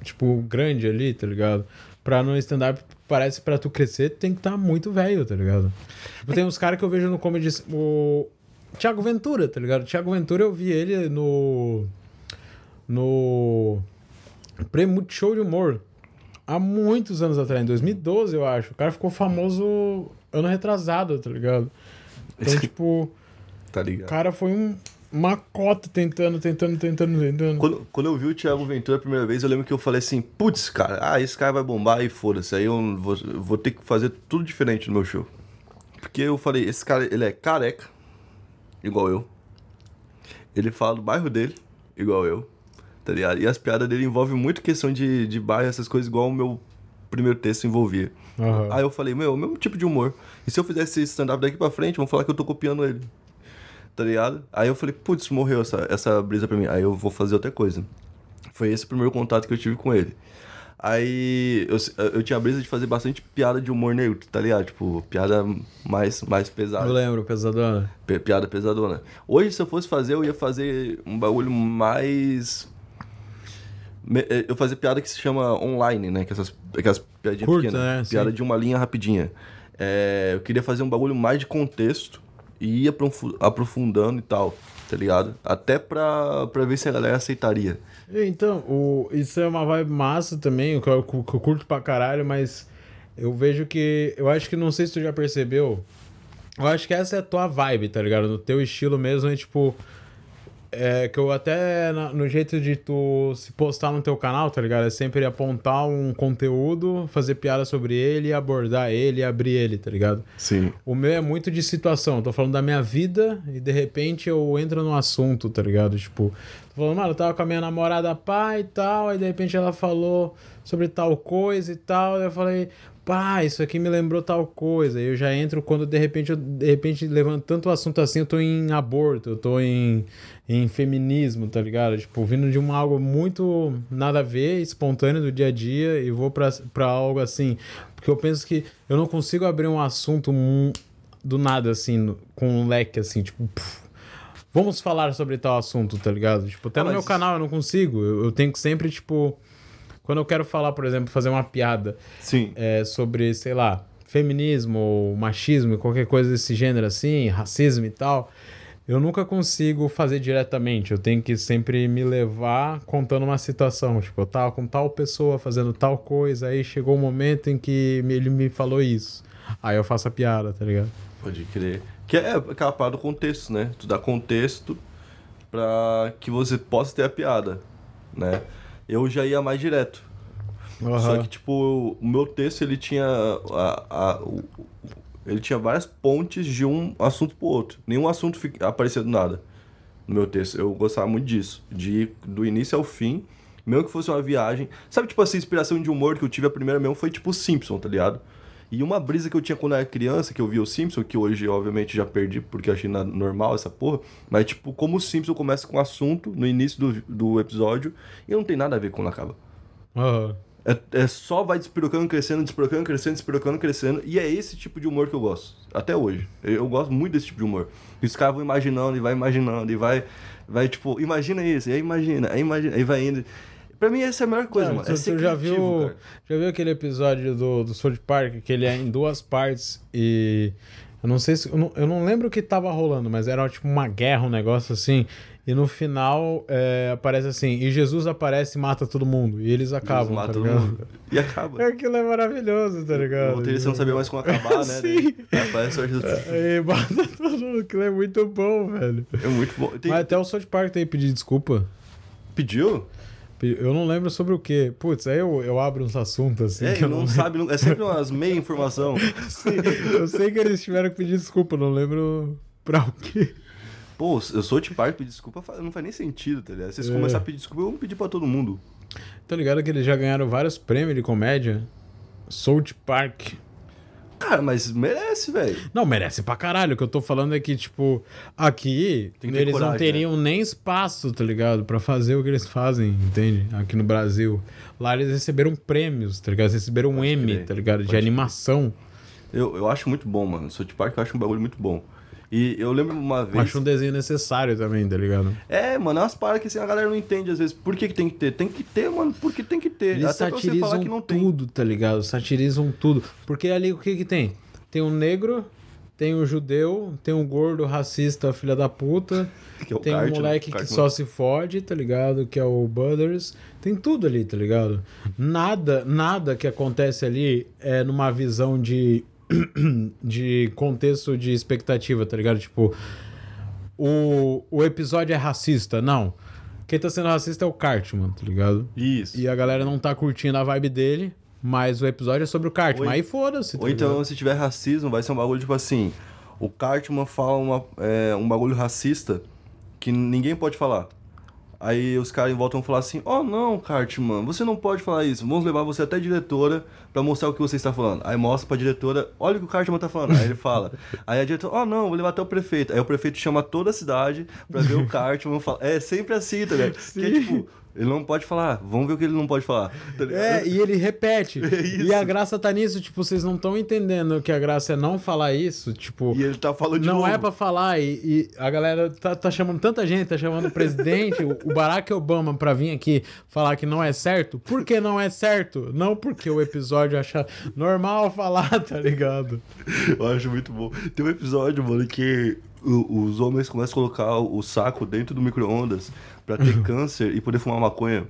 tipo, grande ali, tá ligado? Pra no stand-up, parece pra tu crescer, tu tem que estar tá muito velho, tá ligado? Tipo, tem uns caras que eu vejo no comedy. O Thiago Ventura, tá ligado? O Thiago Ventura, eu vi ele no. No. Prêmio Multishow de Humor. Há muitos anos atrás, em 2012, eu acho. O cara ficou famoso ano retrasado, tá ligado? Então, tipo, Tá o ligado? cara foi um, uma cota tentando, tentando, tentando, tentando. Quando, quando eu vi o Thiago Ventura a primeira vez, eu lembro que eu falei assim, putz, cara, ah, esse cara vai bombar e foda-se. Aí eu vou, vou ter que fazer tudo diferente no meu show. Porque eu falei, esse cara, ele é careca, igual eu. Ele fala do bairro dele, igual eu. Tá ligado? E as piadas dele envolvem muito questão de, de bairro, essas coisas, igual o meu primeiro texto envolvia. Aham. Aí eu falei, meu, o mesmo tipo de humor. E se eu fizesse esse stand-up daqui pra frente, vão falar que eu tô copiando ele. Tá ligado? Aí eu falei, putz, morreu essa, essa brisa pra mim. Aí eu vou fazer outra coisa. Foi esse o primeiro contato que eu tive com ele. Aí eu, eu tinha a brisa de fazer bastante piada de humor negro, tá ligado? Tipo, piada mais, mais pesada. Eu lembro, pesadona. Pi- piada pesadona. Hoje, se eu fosse fazer, eu ia fazer um bagulho mais. Eh, Eu fazer piada que se chama online, né? Que essas, aquelas piadinhas Curta, pequenas. Sim. Piada de uma linha rapidinha. É, eu queria fazer um bagulho mais de contexto e ir aprofu- aprofundando e tal, tá ligado? Até pra, pra ver se a galera aceitaria. Então, o, isso é uma vibe massa também, que eu, que eu curto pra caralho, mas eu vejo que. Eu acho que não sei se tu já percebeu. Eu acho que essa é a tua vibe, tá ligado? No teu estilo mesmo é tipo. É que eu até no jeito de tu se postar no teu canal, tá ligado? É sempre apontar um conteúdo, fazer piada sobre ele, abordar ele abrir ele, tá ligado? Sim. O meu é muito de situação. Eu tô falando da minha vida e de repente eu entro no assunto, tá ligado? Tipo, tô falando, mano, eu tava com a minha namorada pá e tal, aí de repente ela falou sobre tal coisa e tal, aí eu falei, pá, isso aqui me lembrou tal coisa. Eu já entro quando de repente eu de repente levanto tanto assunto assim, eu tô em aborto, eu tô em, em feminismo, tá ligado? Tipo, vindo de um algo muito nada a ver, espontâneo do dia a dia e vou pra, pra algo assim. Porque eu penso que eu não consigo abrir um assunto do nada, assim, com um leque, assim, tipo. puf, vamos falar sobre tal assunto, tá ligado? Tipo, até Ah, no meu canal eu não consigo. Eu, eu tenho que sempre, tipo. Quando eu quero falar, por exemplo, fazer uma piada Sim. é, sobre, sei lá, feminismo ou machismo, qualquer coisa desse gênero assim, racismo e tal, eu nunca consigo fazer diretamente. Eu tenho que sempre me levar contando uma situação. Tipo, eu tava com tal pessoa fazendo tal coisa, aí chegou o momento em que ele me falou isso. Aí eu faço a piada, tá ligado? Pode crer. Que é aquela parada do contexto, né? Tu dá contexto pra que você possa ter a piada, né? Eu já ia mais direto. Só Aham. que, tipo, o meu texto, ele tinha... A, a- o- ele tinha várias pontes de um assunto pro outro. Nenhum assunto aparecia do nada no meu texto. Eu gostava muito disso. De ir do início ao fim, mesmo que fosse uma viagem. Sabe, tipo assim, inspiração de humor que eu tive a primeira mesmo foi, tipo, Simpson, tá ligado? E uma brisa que eu tinha quando eu era criança, que eu via o Simpson, que hoje, obviamente, já perdi, porque eu achei normal essa porra. Mas, tipo, como o Simpson começa com um assunto no início do, do episódio e não tem nada a ver com quando acaba. Aham. É, é só vai despirocando, crescendo, despirocando, crescendo, despirocando, crescendo. E é esse tipo de humor que eu gosto. Até hoje. Eu, eu gosto muito desse tipo de humor. E os caras vão imaginando e vai imaginando e vai, vai tipo, imagina isso, e aí imagina, aí imagina, aí vai indo. Pra mim essa é a melhor coisa, Cara, mano. tu- É já viu, cara. já viu aquele episódio do, do South Park que ele é em duas partes e eu não sei se eu não, eu não lembro o que tava rolando, mas era tipo uma guerra, um negócio assim. E no final é, aparece assim, e Jesus aparece e mata todo mundo. E eles acabam, Mata tá todo mundo. E acaba. Aquilo é maravilhoso, tá O ligado? roteirista não sabia mais como acabar, né? Sim. Daí Aparece o Jesus. E mata todo mundo, aquilo é muito bom, velho. É muito bom. Tem- Mas até o South Park tem que pedir desculpa. Pediu? Eu não lembro sobre o quê. Putz, aí eu, eu abro uns assuntos assim. É, que eu não, não sabe, é sempre umas meia informação. Sim, eu sei que eles tiveram que pedir desculpa, não lembro pra o quê. Pô, eu sou de parte, pedir desculpa não faz nem sentido, tá ligado? Se vocês É. começarem a pedir desculpa, eu vou pedir pra todo mundo. Tá ligado que eles já ganharam vários prêmios de comédia? South Park. Cara, mas merece, velho. Não, merece pra caralho. O que eu tô falando é que, tipo, aqui eles não coragem, né? teriam nem espaço, tá ligado? Pra fazer o que eles fazem, entende? Aqui no Brasil. Lá eles receberam prêmios, tá ligado? Eles receberam um Pode M, crer, tá ligado? De pode crer. animação. Eu, eu acho muito bom, mano. South Park eu acho um bagulho muito bom. E eu lembro uma Eu vez. acho um desenho necessário também, tá ligado? É, mano, é umas paradas que assim, a galera não entende às vezes. Por que, que tem que ter? Tem que ter, mano, porque tem que ter. Eles Até você falar que satirizam não tem. tudo, tá ligado? Satirizam tudo. Porque ali o que que tem? Tem um negro, tem um judeu, tem um gordo racista filha da puta, Que é o tem um Cartman, moleque que Cartman. só se fode, tá ligado? Que é o Butters. Tem tudo ali, tá ligado? Nada, nada que acontece ali é numa visão de de contexto de expectativa, tá ligado? Tipo, o, o episódio é racista, não. Quem tá sendo racista é o Cartman, tá ligado? Isso. E a galera não tá curtindo a vibe dele, mas o episódio é sobre o Cartman. Ou- Aí foda-se. tá Ou então, se tiver racismo, vai ser um bagulho tipo assim: o Cartman fala uma, é, um bagulho racista que ninguém pode falar. Aí os caras em volta vão falar assim: Oh, não, Cartman, você não pode falar isso. Vamos levar você até diretora pra mostrar o que você está falando. Aí mostra pra diretora: Olha o que o Cartman tá falando. Aí ele fala. Aí a diretora: Oh, não, vou levar até o prefeito. Aí o prefeito chama toda a cidade pra ver o Cartman falar. É sempre assim, tá ligado? Que é Sim. tipo. Ele não pode falar. Vamos ver o que ele não pode falar. Tá? É, e ele repete. isso. E a graça tá nisso, tipo, vocês não estão entendendo que a graça é não falar isso, tipo. E ele tá falando de não novo. é pra falar, e, e a galera tá, tá chamando tanta gente, tá chamando o presidente, o, o Barack Obama pra vir aqui falar que não é certo. Por que não é certo? Não porque o episódio acha normal falar, tá ligado? Eu acho muito bom. Tem um episódio, mano, que os homens começam a colocar o saco dentro do micro-ondas pra ter câncer e poder fumar maconha.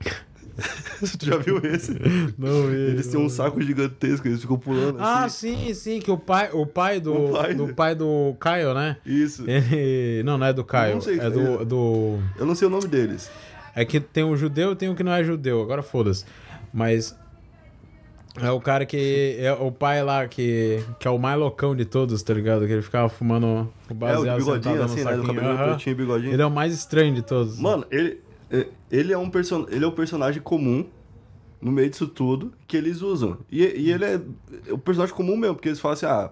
Você já viu esse? Não, Eles têm um saco gigantesco, eles ficam pulando Ah, assim. sim, sim, que o pai, o pai do, O pai do pai do Caio, né? Isso. Ele. Não, não é do Caio. Não sei, é do, é- do. Eu não sei o nome deles. É que tem o judeu e tem o que não é judeu. Agora foda-se. Mas. É o cara que. É o pai lá que. Que é o mais loucão de todos, tá ligado? Que ele ficava fumando o É, o baseado bigodinho, assim, no né? Do cabelo pretinho e bigodinho. Ele é o mais estranho de todos. Mano, ele, é- ele, é um person... ele é um personagem comum no meio disso tudo que eles usam. E, e ele é o personagem comum mesmo, porque eles falam assim, ah,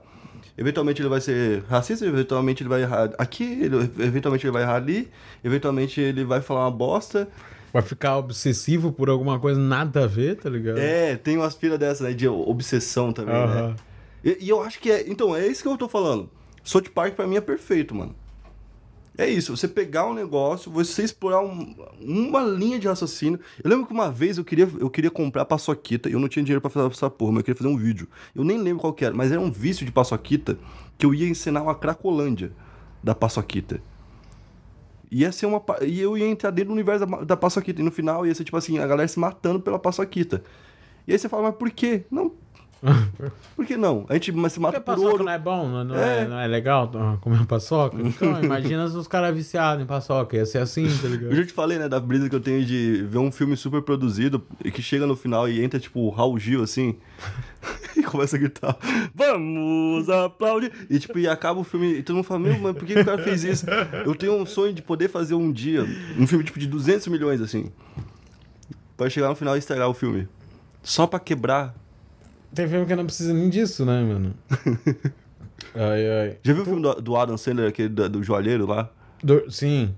eventualmente ele vai ser racista, eventualmente ele vai errar aqui, ele- eventualmente ele vai errar ali, eventualmente ele vai falar uma bosta. Vai ficar obsessivo por alguma coisa nada a ver, tá ligado? É, tem umas pilhas dessas, né, de obsessão também, né? E, e eu acho que é... Então, é isso que eu tô falando. South Park pra mim é perfeito, mano. É isso, você pegar um negócio, você explorar um- uma linha de raciocínio. Eu lembro que uma vez eu queria, eu queria comprar paçoquita e eu não tinha dinheiro pra fazer essa porra, mas eu queria fazer um vídeo. Eu nem lembro qual que era, mas era um vício de paçoquita que eu ia ensinar uma cracolândia da paçoquita. Ia ser uma. E eu ia entrar dentro do universo da, da paçoquita. E no final ia ser tipo assim, a galera se matando pela paçoquita. E aí você fala, mas por quê? Não. Por que não? A gente se mata Porque por paçoca ouro. não é bom, não, não é. É. não é legal comer paçoca? Então, imagina os caras viciados em paçoca. Ia ser assim, tá Eu ligado? já te falei, né, da brisa que eu tenho de ver um filme super produzido e que chega no final e entra, tipo, o Raul Gil, assim, e começa a gritar, vamos aplaudir! E, tipo, e acaba o filme e todo mundo fala, meu, mas por que o cara fez isso? Eu tenho um sonho de poder fazer um dia um filme, tipo, de 200 milhões, assim, pra chegar no final e estragar o filme. Só pra quebrar. Tem filme que não precisa nem disso, né, mano? ai, ai. Já viu o filme do, do Adam Sandler, aquele do, do joalheiro lá? Do- sim.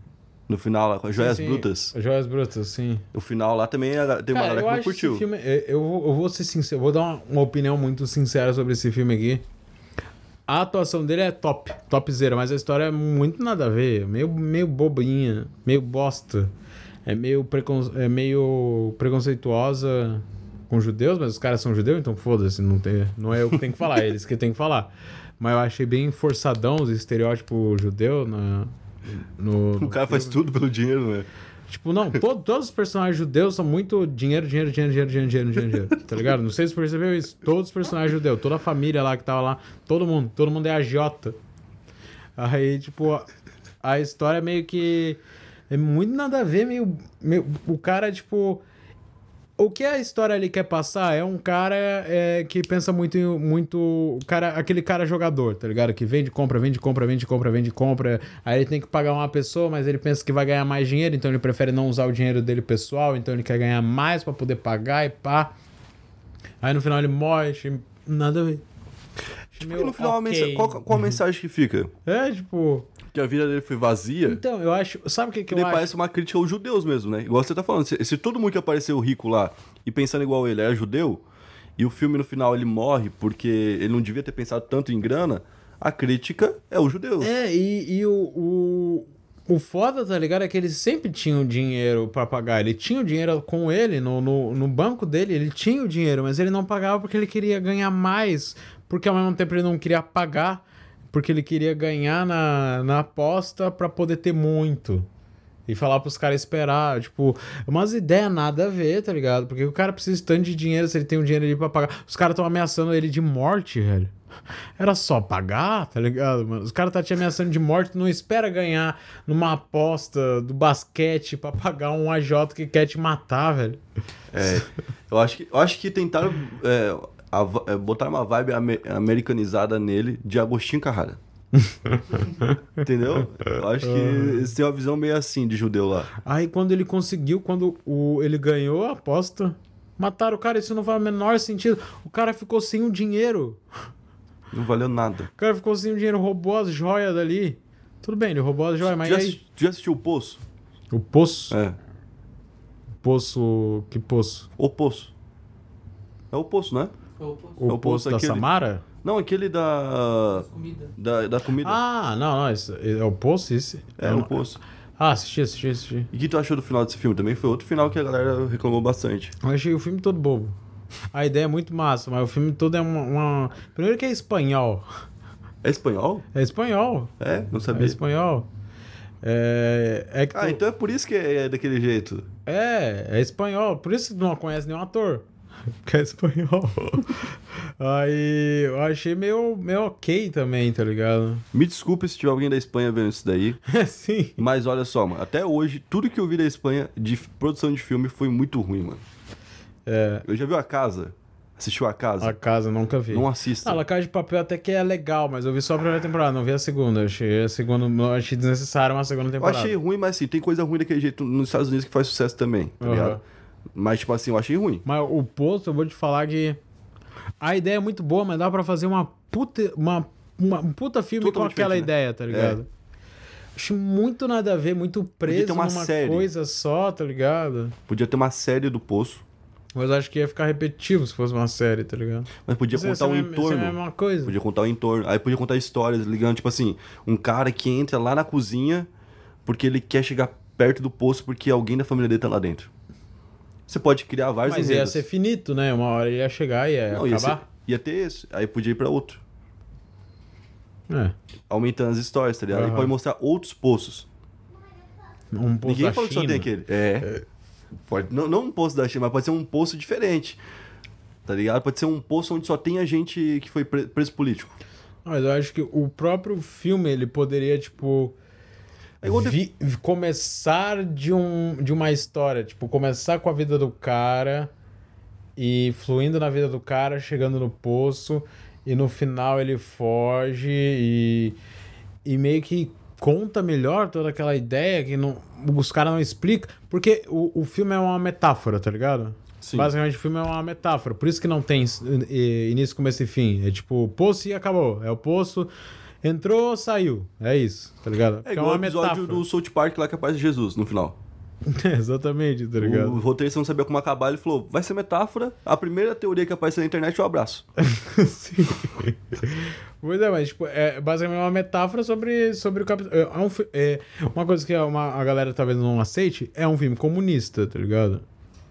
No final, lá, com as joias Sim, sim. brutas. Joias Brutas, sim. O final lá também é- tem uma Cara, galera eu que não curtiu. filme... Eu, eu vou- eu vou ser sincero, eu vou dar uma, uma opinião muito sincera sobre esse filme aqui. A atuação dele é top, topzera, mas a história é muito nada a ver, meio, meio bobinha, meio bosta. É meio, precon, é meio preconceituosa com judeus, mas os caras são judeus, então foda-se, não, tem, não é eu que tenho que falar, é eles que tem que falar. Mas eu achei bem forçadão os estereótipos judeu na, no, O no cara faz tudo pelo dinheiro, né? Tipo, não, to- todos os personagens judeus são muito dinheiro, dinheiro, dinheiro, dinheiro, dinheiro, dinheiro, dinheiro, dinheiro, tá ligado? Não sei se você percebeu isso. Todos os personagens judeus, toda a família lá que tava lá, todo mundo, todo mundo é agiota. Aí, tipo, a, a história meio que é muito nada a ver, meio, meio o cara, tipo, o que a história ali quer passar é um cara é, que pensa muito em muito cara aquele cara jogador tá ligado? Que vende compra vende compra vende compra vende compra. Aí ele tem que pagar uma pessoa mas ele pensa que vai ganhar mais dinheiro então ele prefere não usar o dinheiro dele pessoal então ele quer ganhar mais pra poder pagar e pá. Aí no final ele morre achei nada a ver. Achei E meio no final, a ok. mensa- qual, qual a mensagem que fica? é tipo Que a vida dele foi vazia? então eu acho sabe o que que eu ele acho parece uma crítica aos judeus mesmo, né? Igual você tá falando. Se, se todo mundo que apareceu rico lá e pensando igual ele era judeu, e o filme no final ele morre porque ele não devia ter pensado tanto em grana, a crítica é os judeus. É, e, e o, o, o foda, tá ligado? É que eles sempre tinham dinheiro pra pagar. Ele tinha o dinheiro com ele, no, no, no banco dele, ele tinha o dinheiro, mas ele não pagava porque ele queria ganhar mais, porque ao mesmo tempo ele não queria pagar, porque ele queria ganhar na, na aposta pra poder ter muito. E falar pros caras esperar, tipo, umas ideias nada a ver, tá ligado? Porque o cara precisa tanto de dinheiro se ele tem um dinheiro ali pra pagar. Os caras estão ameaçando ele de morte, velho. Era só pagar, tá ligado, mano? Os caras tá te ameaçando de morte, não espera ganhar numa aposta do basquete pra pagar um AJ que quer te matar, velho. É, eu, acho que, eu acho que tentaram é, a é, botar uma vibe ame- americanizada nele de Agostinho Carrara. Entendeu? Eu acho que eles têm uma visão meio assim de judeu lá. Aí quando ele conseguiu, quando o, ele ganhou a aposta, mataram o cara, isso não faz o menor sentido. O cara ficou sem o dinheiro. Não valeu nada. O cara ficou sem o dinheiro, roubou as joias dali. Tudo bem, ele roubou as joias, mas já, aí? já assistiu o Poço? O poço? É. Poço. Que poço? O Poço. É o Poço, né? O, É o poço, da aquele- Samara? Não, aquele da. Comida. Da, da comida. Ah, não, não. Esse, é o poço esse? é, o Poço. Ah, assisti, assisti, assisti. E o que tu achou do final desse filme? Também foi outro final que a galera reclamou bastante. Eu achei o filme todo bobo. A ideia é muito massa, mas o filme todo é uma. uma- Primeiro que é espanhol. É espanhol? É espanhol. É? Não É sabia. espanhol. É, é que Ah, tu- então é por isso que é daquele jeito. É, é espanhol. Por isso que não conhece nenhum ator. Que é espanhol. Aí eu achei meio, meio ok também, tá ligado? Me desculpe se tiver alguém da Espanha vendo isso daí. É sim. Mas olha só, mano. Até hoje, tudo que eu vi da Espanha de produção de filme foi muito ruim, mano. É, Eu já viu A Casa? Assistiu A Casa? a casa eu nunca vi. Não assista. Ah, La Casa de Papel até que é legal, mas eu vi só a primeira temporada, não vi a segunda. Eu achei a segunda, achei desnecessário uma segunda Eu temporada. achei ruim, mas assim, tem coisa ruim daquele jeito nos Estados Unidos que faz sucesso também, tá Aham. ligado? Mas, tipo assim, eu achei ruim. Mas o Poço, eu vou te falar que a ideia é muito boa, mas dá pra fazer uma puta, uma, uma um puta filme Totalmente com aquela né? ideia, tá ligado? Acho muito nada a ver, muito preso ter uma numa série. coisa só, tá ligado? Podia ter uma série do Poço, Mas acho que ia ficar repetitivo se fosse uma série, tá ligado? mas podia contar um a mesma- isso é a entorno. mesma coisa. Podia contar o entorno. Aí podia contar histórias, ligando, tipo assim, um cara que entra lá na cozinha porque ele quer chegar perto do poço porque alguém da família dele tá lá dentro. Você pode criar vários Mas ia enredos. ser finito, né? Uma hora ia chegar e ia Não, ia, ser- acabar. ia ter esse. Aí podia ir pra outro. É. Aumentando as histórias, tá ligado? Aí Aham. pode mostrar outros poços. Um poço Ninguém falou que só tem aquele. É. Pode, não, não um poço da China, mas pode ser um poço diferente. Tá ligado? Pode ser um poço onde só tem a gente que foi pre- preso político. Mas eu acho que o próprio filme, ele poderia, tipo... É vi- começar de, um, de uma história. Tipo, começar com a vida do cara e fluindo na vida do cara, chegando no poço e no final ele foge e, e meio que conta melhor toda aquela ideia que não, os caras não explicam. Porque o, o filme é uma metáfora, tá ligado? Sim. Basicamente, o filme é uma metáfora. Por isso que não tem eh, início, começo e fim. É tipo, poço e acabou. É o poço, entrou, saiu. É isso, tá ligado? É Porque igual o episódio do South Park lá que aparece Jesus no final. Exatamente, tá O ligado? roteirista não sabia como acabar, ele falou: vai ser metáfora. A primeira teoria que aparece na internet é o abraço. Sim. Pois é, mas tipo, é basicamente uma metáfora sobre, sobre o capitalismo. É um, fi- é, uma coisa que uma, a galera talvez não aceite é um filme comunista, tá ligado?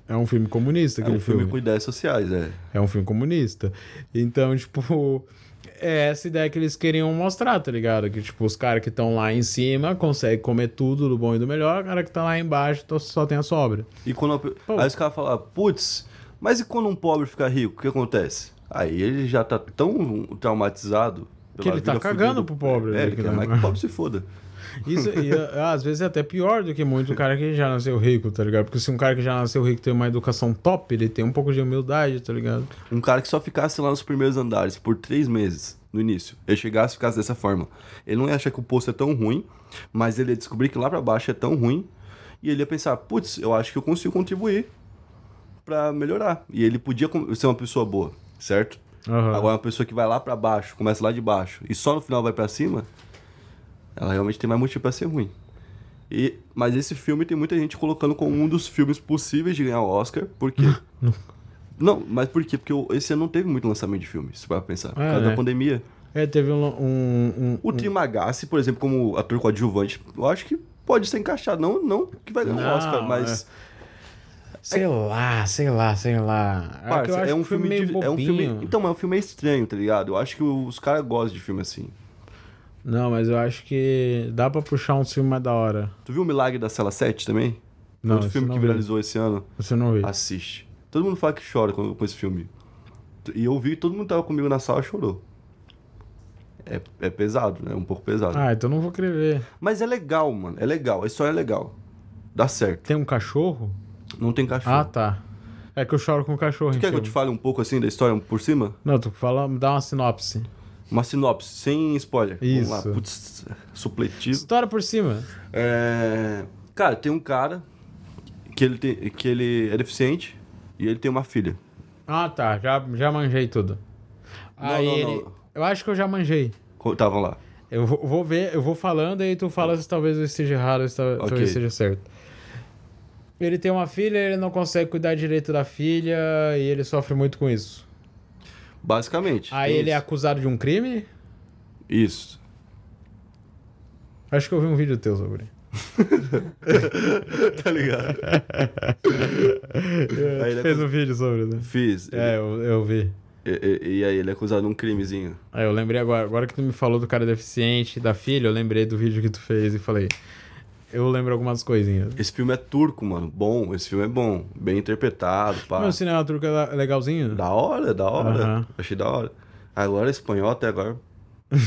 É um filme comunista É um filme filme. com ideias sociais, é. É um filme comunista. Então, tipo, é essa ideia que eles queriam mostrar, tá ligado? Que, tipo, os caras que estão lá em cima conseguem comer tudo do bom e do melhor, o cara que tá lá embaixo só tem a sobra. E quando. Pô. Aí os caras falam, putz, mas e quando um pobre fica rico, o que acontece? Aí ele já tá tão traumatizado. Que ele tá cagando fudida. pro pobre, É, né, ele que quer mais que o pobre se foda. Isso, e ah, às vezes é até pior do que muito cara que já nasceu rico, tá ligado? Porque se um cara que já nasceu rico tem uma educação top, ele tem um pouco de humildade, tá ligado? Um cara que só ficasse lá nos primeiros andares por três meses, no início, ele chegasse e ficasse dessa forma. Ele não ia achar que o poço é tão ruim, mas ele ia descobrir que lá pra baixo é tão ruim, e ele ia pensar, putz, eu acho que eu consigo contribuir pra melhorar. E ele podia ser uma pessoa boa, certo? Aham. Agora, uma pessoa que vai lá pra baixo, começa lá de baixo, e só no final vai pra cima, ela realmente tem mais motivo pra ser ruim. E, mas esse filme tem muita gente colocando como um dos filmes possíveis de ganhar o Oscar, por quê? não, mas por quê? Porque esse ano não teve muito lançamento de filme, se você vai pensar. Por É, causa né? da pandemia. É, teve um. um, um- O Trimagassi, por exemplo, como ator coadjuvante, eu acho que pode ser encaixado. Não, não que vai ganhar o Oscar, mas. sei lá, sei lá, sei lá. É, Parça, acho é um filme filme, de- é um filme. Então, mas é um filme estranho, tá ligado? Eu acho que os caras gostam de filme assim. Não, mas eu acho que dá pra puxar um filme mais da hora. Tu viu o Milagre da Cela 7 também? Não, Outro filme não que vi. viralizou esse ano. Você não viu. Assiste. Todo mundo fala que chora com, com esse filme. E eu vi, todo mundo tava comigo na sala chorou. É, é pesado, né? Um pouco pesado. Ah, então não vou querer ver. Mas é legal, mano. É legal. A história é legal. Dá certo. Tem um cachorro? Não tem cachorro. Ah, tá. É que eu choro com o cachorro. Tu quer que eu filme. te fale um pouco assim da história por cima? Não, tu fala, dá uma sinopse. Uma sinopse, sem spoiler. Isso. Vamos lá. Putz, supletivo. História por cima. É... Cara, tem um cara que ele, tem, que ele é deficiente e ele tem uma filha. Ah, tá. Já, já manjei tudo. Não, Aí não, ele. não. Eu acho que eu já manjei. Estavam lá. Eu vou, vou ver, eu vou falando e tu fala se talvez eu esteja errado ou se talvez esteja certo. Ele tem uma filha, ele não consegue cuidar direito da filha e ele sofre muito com isso. Basicamente. Aí ele é isso. acusado de um crime? Isso. Acho que eu vi um vídeo teu sobre. tá ligado? Aí ele é Fez acus- um vídeo sobre, né? Fiz. É, eu, eu vi. E, e- e aí ele é acusado de um crimezinho. Aí eu lembrei agora, agora que tu me falou do cara deficiente, da filha, eu lembrei do vídeo que tu fez e falei. Eu lembro algumas coisinhas. Esse filme é turco, mano. Bom, esse filme é bom. Bem interpretado, pá. Mas o cinema turco é legalzinho? Da hora, da hora. Aham. Achei da hora. Agora espanhol até agora.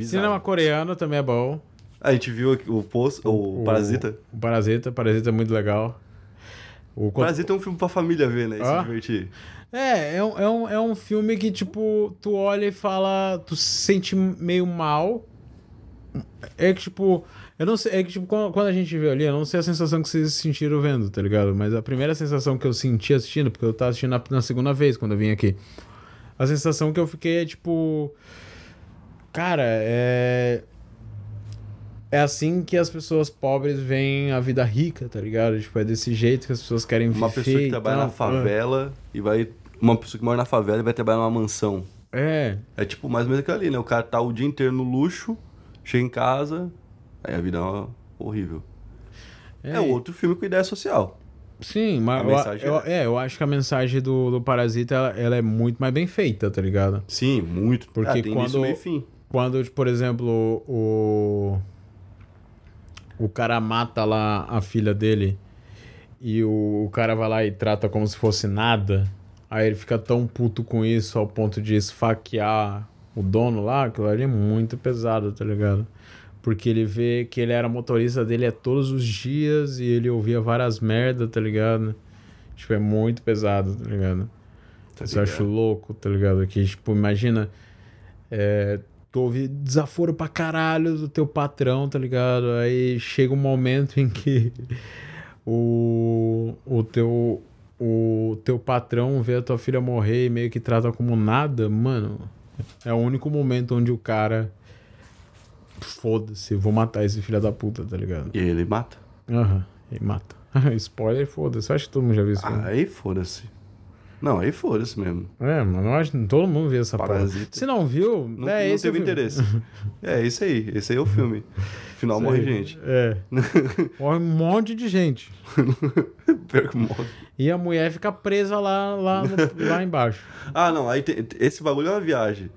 Cinema coreano também é bom. A gente viu aqui o post, o, Parasita. O Parasita, Parasita é muito legal. O Parasita é um filme pra família ver, né? E Ah. se divertir. É, é um, é, um, é um filme que, tipo, tu olha e fala, tu se sente meio mal. É que, tipo, eu não sei, é que, tipo, quando, a gente vê ali, eu não sei a sensação que vocês sentiram vendo, tá ligado? Mas a primeira sensação que eu senti assistindo, porque eu tava assistindo na, na segunda vez quando eu vim aqui, a sensação que eu fiquei é, tipo, cara, é. É assim que as pessoas pobres veem a vida rica, tá ligado? Tipo, é desse jeito que as pessoas querem Uma viver. pessoa que trabalha na favela e vai. Uma pessoa que mora na favela e vai trabalhar numa mansão. É, É tipo mais ou menos aquilo ali, né? O cara tá o dia inteiro no luxo, chega em casa, aí a vida é horrível. É, outro filme com ideia social. Sim, mas eu, eu- é- é, eu acho que a mensagem do, do Parasita ela, ela é muito mais bem feita, tá ligado? Sim, muito. Porque Ah, quando- meio. Quando, por exemplo, o. O cara mata lá a filha dele e o, o cara vai lá e trata como se fosse nada. Aí ele fica tão puto com isso ao ponto de esfaquear o dono lá, aquilo ali é muito pesado, tá ligado? Porque ele vê que ele era motorista dele é todos os dias e ele ouvia várias merdas, tá ligado? Tipo, é muito pesado, tá ligado? Tá Isso eu acho louco, tá ligado? Que, tipo, imagina. É, tu ouve desaforo pra caralho do teu patrão, tá ligado? Aí chega um momento em que o, o, teu, o teu patrão vê a tua filha morrer e meio que trata como nada, mano. É o único momento onde o cara. Foda-se, vou matar esse filho da puta, tá ligado? E ele mata. Aham, e mata. Spoiler, foda-se. Acho que todo mundo já viu isso. Ah, aí foda-se. Não, aí foda-se mesmo. É, mano, eu acho que todo mundo viu essa porra. Parasita. Se não viu, Não, é não esse é o teve interesse. é, esse aí. Esse aí é o filme. Final morre gente. É. Morre um monte de gente. Pior que morre. E a mulher fica presa lá, lá, no- lá embaixo. Ah, não. Aí tem- esse bagulho é uma viagem.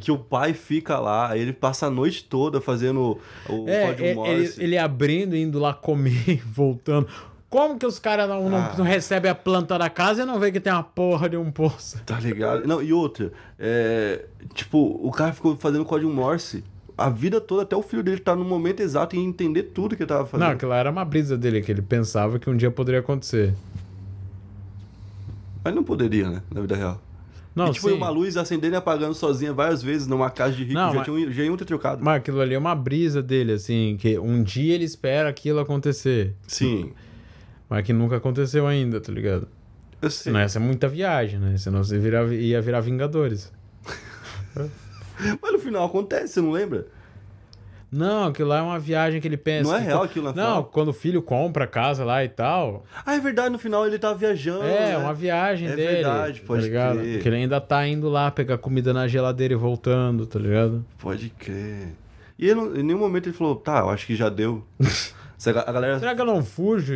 que o pai fica lá, ele passa a noite toda fazendo o É, código é, ele, ele abrindo, indo lá comer, voltando. Como que os caras não, não, Ah. não recebem a planta da casa e não vê que tem uma porra de um poço? Tá ligado? Não, e outra, é, tipo, o cara ficou fazendo código Morse a vida toda, até o filho dele tá no momento exato e entender tudo que ele tava fazendo. Não, aquilo era uma brisa dele, que ele pensava que um dia poderia acontecer. Mas não poderia, né? Na vida real. Não, e tipo, sim. uma luz acendendo e apagando sozinha várias vezes numa casa de rico, Não, já, mas- tinham, já iam ter trocado. Mas aquilo ali é uma brisa dele, assim, que um dia ele espera aquilo acontecer. Sim, Mas que nunca aconteceu ainda, tá ligado? eu sei. Senão ia ser muita viagem, né? Senão você vira, ia virar Vingadores. Mas no final acontece, você não lembra? Não, aquilo lá é uma viagem que ele pensa. Não é real aquilo na Não, final? quando o filho compra a casa lá e tal. Ah, é verdade, no final ele tava viajando. é, né? uma viagem É dele. verdade, pode tá ligado? crer. Que ele ainda tá indo lá pegar comida na geladeira e voltando, tá ligado? Pode crer. E ele em nenhum momento ele falou, tá, eu acho que já deu. Se a galera. Será que eu não fujo?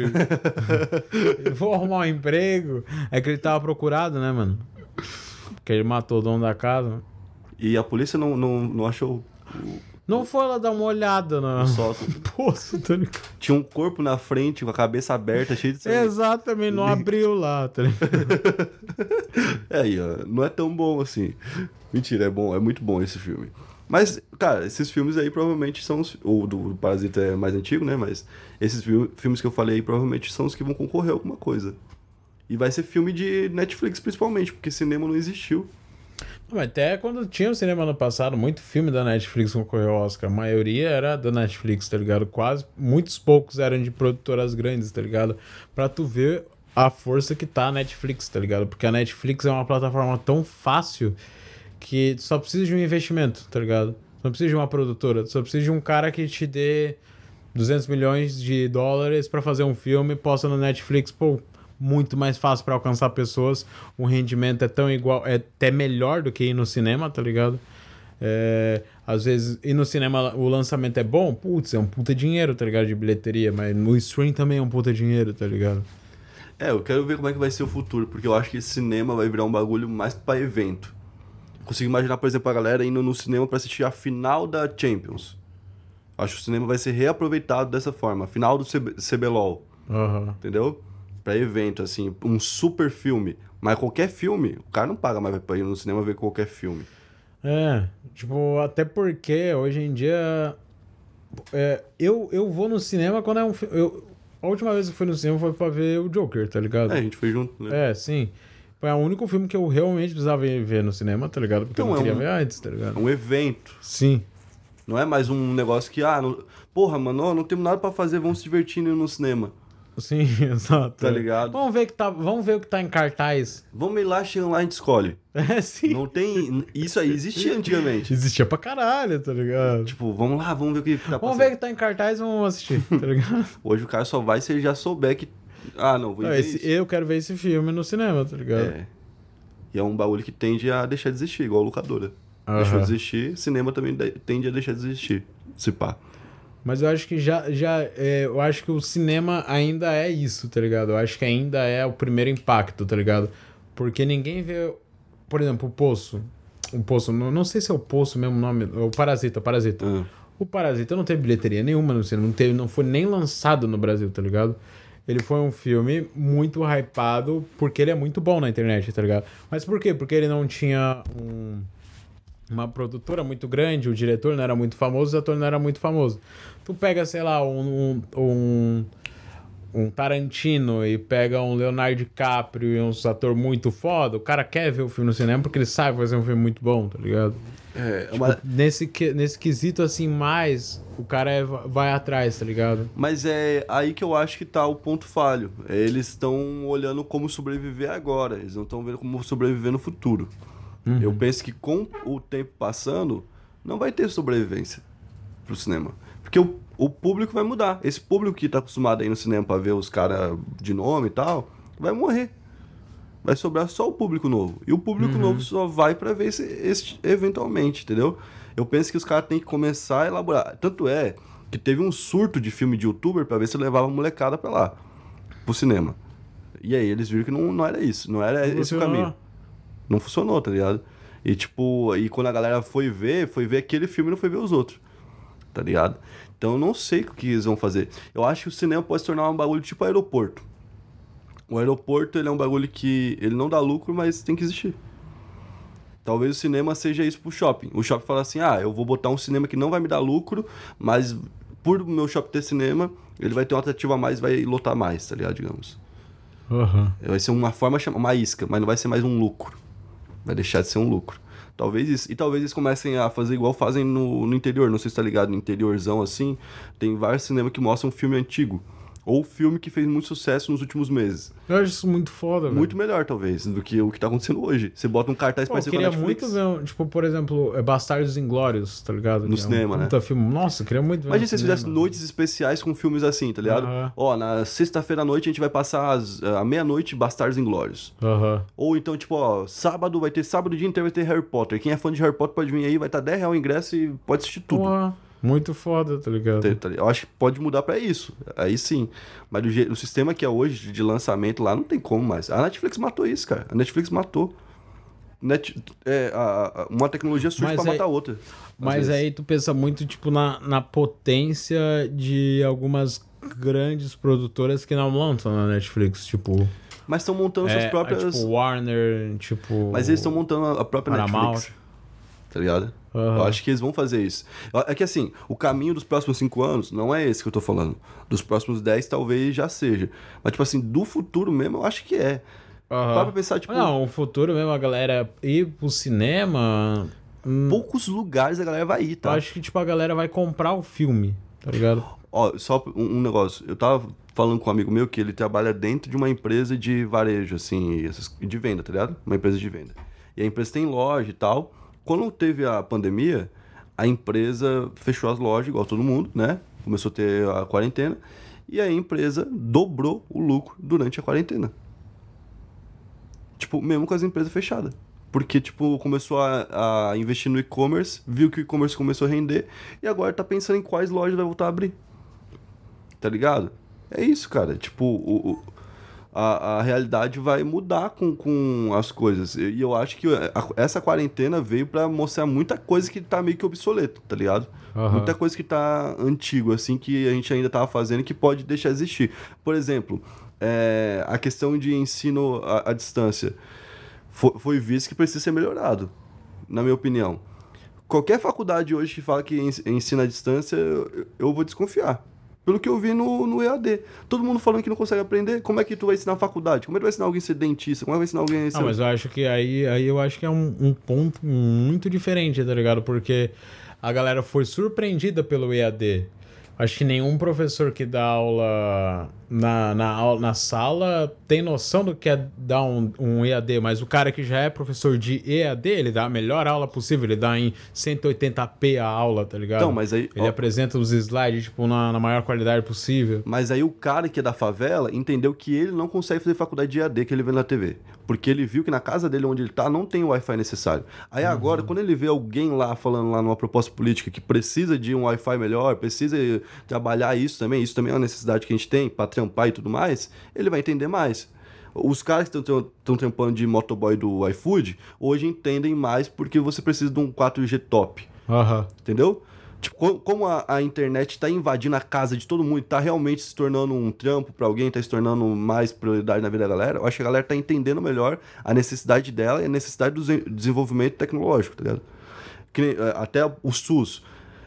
Eu Vou arrumar um emprego. É que ele tava procurado, né, mano? Porque ele matou o dono da casa. E a polícia não, não, não achou Não foi lá dar uma olhada o sócio. poço, tá ligado? Tinha um corpo na frente, com a cabeça aberta, cheio de sangue. Exatamente, não abriu lá, tá ligado? É, aí, ó, não é tão bom assim. Mentira, é bom, é muito bom esse filme. Mas, cara, esses filmes aí provavelmente são os. O do, Parasita é mais antigo, né? Mas esses fi- filmes que eu falei aí provavelmente são os que vão concorrer a alguma coisa. E vai ser filme de Netflix principalmente, porque cinema não existiu. Mas até quando tinha o cinema no passado, muito filme da Netflix concorreu ao Oscar. A maioria era da Netflix, tá ligado? Quase, muitos poucos eram de produtoras grandes, tá ligado? Pra tu ver a força que tá a Netflix, tá ligado? Porque a Netflix é uma plataforma tão fácil que só precisa de um investimento, tá ligado? Não precisa de uma produtora, só precisa de um cara que te dê 200 milhões de dólares pra fazer um filme, posta no Netflix, pô, muito mais fácil pra alcançar pessoas, o rendimento é tão igual, é até melhor do que ir no cinema, tá ligado? É, às vezes, ir no cinema o lançamento é bom, putz, é um puta dinheiro, tá ligado? De bilheteria, mas no stream também é um puta dinheiro, tá ligado? É, eu quero ver como é que vai ser o futuro, porque eu acho que esse cinema vai virar um bagulho mais pra evento. Consigo imaginar, por exemplo, a galera indo no cinema pra assistir a final da Champions. Acho que o cinema vai ser reaproveitado dessa forma. Final do CB CBLOL, Aham. entendeu? Pra evento, assim, um super filme. Mas qualquer filme, o cara não paga mais pra ir no cinema ver qualquer filme. É, tipo, até porque hoje em dia. é, eu, eu vou no cinema quando é um filme. A última vez que eu fui no cinema foi pra ver o Joker, tá ligado? É, a gente foi junto, né? É, sim. Foi o único filme que eu realmente precisava ver no cinema, tá ligado? Porque eu Então, não é queria um- ver antes, tá ligado? um evento. Sim. Não é mais um negócio que, ah, não... porra, mano, ó, não temos nada pra fazer, vamos se divertir indo no cinema. Sim, exato. Tá ligado? Vamos ver, que tá, vamos ver o que tá em cartaz. Vamos ir lá, chegando lá, a gente escolhe. É, sim. Não tem. Isso aí existia antigamente. Existia pra caralho, tá ligado? Tipo, vamos lá, vamos ver o que tá Vamos passando. ver o que tá em cartaz e vamos assistir, tá ligado? Hoje o cara só vai se ele já souber que. Ah, não, vou Não, esse- eu quero ver esse filme no cinema, tá ligado? É. E é um bagulho que tende a deixar de existir, igual a locadora. Deixou Aham. de existir, cinema também de- tende a deixar de existir. Se pá. Mas eu acho que já, já é, eu acho que o cinema ainda é isso, tá ligado? Eu acho que ainda é o primeiro impacto, tá ligado? Porque ninguém vê, por exemplo, o Poço. O Poço, não, não sei se é o Poço mesmo nome, o Parasita, Parasita. Ah, O Parasita não teve bilheteria nenhuma no cinema, não, teve, não foi nem lançado no Brasil, tá ligado? Ele foi um filme muito hypado porque ele é muito bom na internet, tá ligado? Mas por quê? Porque ele não tinha um- uma produtora muito grande, o diretor não era muito famoso, o ator não era muito famoso. Tu pega, sei lá, um, um, um, Tarantino e pega um Leonardo DiCaprio e um ator muito foda, o cara quer ver o filme no cinema porque ele sabe fazer um filme muito bom, tá ligado? É, Tipo, mas, nesse, nesse quesito, assim, mais, o cara é- vai atrás, tá ligado? mas é aí que eu acho que tá o ponto falho. Eles estão olhando como sobreviver agora, eles não estão vendo como sobreviver no futuro. Uhum. Eu penso que com o tempo passando, não vai ter sobrevivência pro cinema. Porque o, o público vai mudar. Esse público que tá acostumado a ir no cinema pra ver os caras de nome e tal, vai morrer. Vai sobrar só o público novo. E o público novo só vai pra ver esse, esse eventualmente, entendeu? Eu penso que os caras têm que começar a elaborar. Tanto é que teve um surto de filme de youtuber pra ver se levava a molecada pra lá, pro cinema. E aí eles viram que não, não era isso, não era esse o caminho. Não funcionou, tá ligado? E tipo, e quando a galera foi ver, foi ver aquele filme e não foi ver os outros. Tá ligado? Então eu não sei o que eles vão fazer. Eu acho que o cinema pode se tornar um bagulho tipo aeroporto. O aeroporto, ele é um bagulho que ele não dá lucro, mas tem que existir. Talvez o cinema seja isso pro shopping. O shopping fala assim: "Ah, eu vou botar um cinema que não vai me dar lucro, mas por meu shopping ter cinema, ele vai ter um atrativo a mais, vai lotar mais, tá ligado, digamos. Aham. Vai ser uma forma, uma isca, mas não vai ser mais um lucro. Vai deixar de ser um lucro. Talvez isso. E talvez eles comecem a fazer igual fazem no, no interior. Não sei se tá ligado, no interiorzão assim. Tem vários cinemas que mostram um filme antigo. Ou filme que fez muito sucesso nos últimos meses. Eu acho isso muito foda, velho. Muito melhor, talvez, do que o que tá acontecendo hoje. Você bota um cartaz Pô, eu parecido com a queria Netflix. muito ver, tipo, por exemplo, é Bastardos Inglórios, tá ligado? No Que é um cinema, né? filme. Nossa, eu queria muito ver Imagina se cinema. fizessem noites especiais com filmes assim, tá ligado? Ó, na sexta-feira à noite a gente vai passar às- à meia-noite Bastardos Inglórios. Aham. Ou então, tipo, ó, sábado vai ter sábado dia inteiro vai ter Harry Potter. Quem é fã de Harry Potter pode vir aí, vai estar 10 reais o ingresso e pode assistir tudo. Porra, muito foda, tá ligado? Tá- tá- Eu acho que pode mudar pra isso. Aí sim. Mas jeito, o sistema que é hoje de lançamento lá não tem como mais. A Netflix matou isso, cara. A Netflix matou. Net, é, a- a- uma tecnologia surge aí- matar outra. Mas vezes. aí tu pensa muito, tipo, na, na potência de algumas grandes produtoras que não lançam na Netflix, tipo... Mas estão montando suas é, próprias. Tipo, Warner, tipo... Mas eles estão montando a- a própria Paramount. Netflix. Tá ligado? Aham. Eu acho que eles vão fazer isso. É que assim, o caminho dos próximos cinco anos não é esse que eu tô falando. Dos próximos 10 talvez já seja. Mas, tipo assim, do futuro mesmo eu acho que é. Aham. Para pra pensar, tipo, Não, o futuro mesmo, a galera ir pro cinema... hum, poucos lugares a galera vai ir, Eu tá? acho que, tipo, a galera vai comprar o filme, tá ligado? Ó, só um, um negócio. Eu tava falando com um amigo meu que ele trabalha dentro de uma empresa de varejo, assim, de venda, tá ligado? Uma empresa de venda. E a empresa tem loja e tal. Quando teve a pandemia, a empresa fechou as lojas, igual todo mundo, né? Começou a ter a quarentena. E a empresa dobrou o lucro durante a quarentena. Tipo, mesmo com as empresas fechadas. Porque, tipo, começou a, a investir no e-commerce, viu que o e-commerce começou a render, e agora tá pensando em quais lojas vai voltar a abrir. Tá ligado? É isso, cara. Tipo, o, o- a, a realidade vai mudar com, com as coisas. E eu acho que a- essa quarentena veio pra mostrar muita coisa que tá meio que obsoleto, tá ligado? Aham. Muita coisa que tá antigo, assim, que a gente ainda tava fazendo e que pode deixar existir. Por exemplo, é, a questão de ensino à, à distância foi, foi visto que precisa ser melhorado, na minha opinião. Qualquer faculdade hoje que fala que ens- ensina à distância, eu, eu vou desconfiar. Pelo que eu vi no, no EAD. Todo mundo falando que não consegue aprender. Como é que tu vai ensinar na faculdade? Como é que tu vai ensinar alguém a ser dentista? Como é que vai ensinar alguém a ser... Ah, mas eu acho que aí, aí eu acho que é um, um ponto muito diferente, tá ligado? Porque a galera foi surpreendida pelo EAD. Acho que nenhum professor que dá aula na, na, na sala tem noção do que é dar um, um EAD, mas o cara que já é professor de EAD, ele dá a melhor aula possível, ele dá em 180p a aula, tá ligado? Então, mas aí- Ele ó. apresenta os slides, tipo, na, na maior qualidade possível. Mas aí o cara que é da favela entendeu que ele não consegue fazer faculdade de EAD que ele vê na TV. Porque ele viu que na casa dele, onde ele tá, não tem o Wi-Fi necessário. Aí agora, quando ele vê alguém lá falando lá numa proposta política que precisa de um Wi-Fi melhor, precisa trabalhar isso também, isso também é uma necessidade que a gente tem pra trampar e tudo mais, ele vai entender mais. Os caras que estão trampando de motoboy do iFood, hoje entendem mais porque você precisa de um 4G top. Aham. Entendeu? Tipo, co- como a, a internet tá invadindo a casa de todo mundo, tá realmente se tornando um trampo pra alguém, tá se tornando mais prioridade na vida da galera, eu acho que a galera tá entendendo melhor a necessidade dela e a necessidade do desen- desenvolvimento tecnológico, tá ligado? Que eh, até o SUS,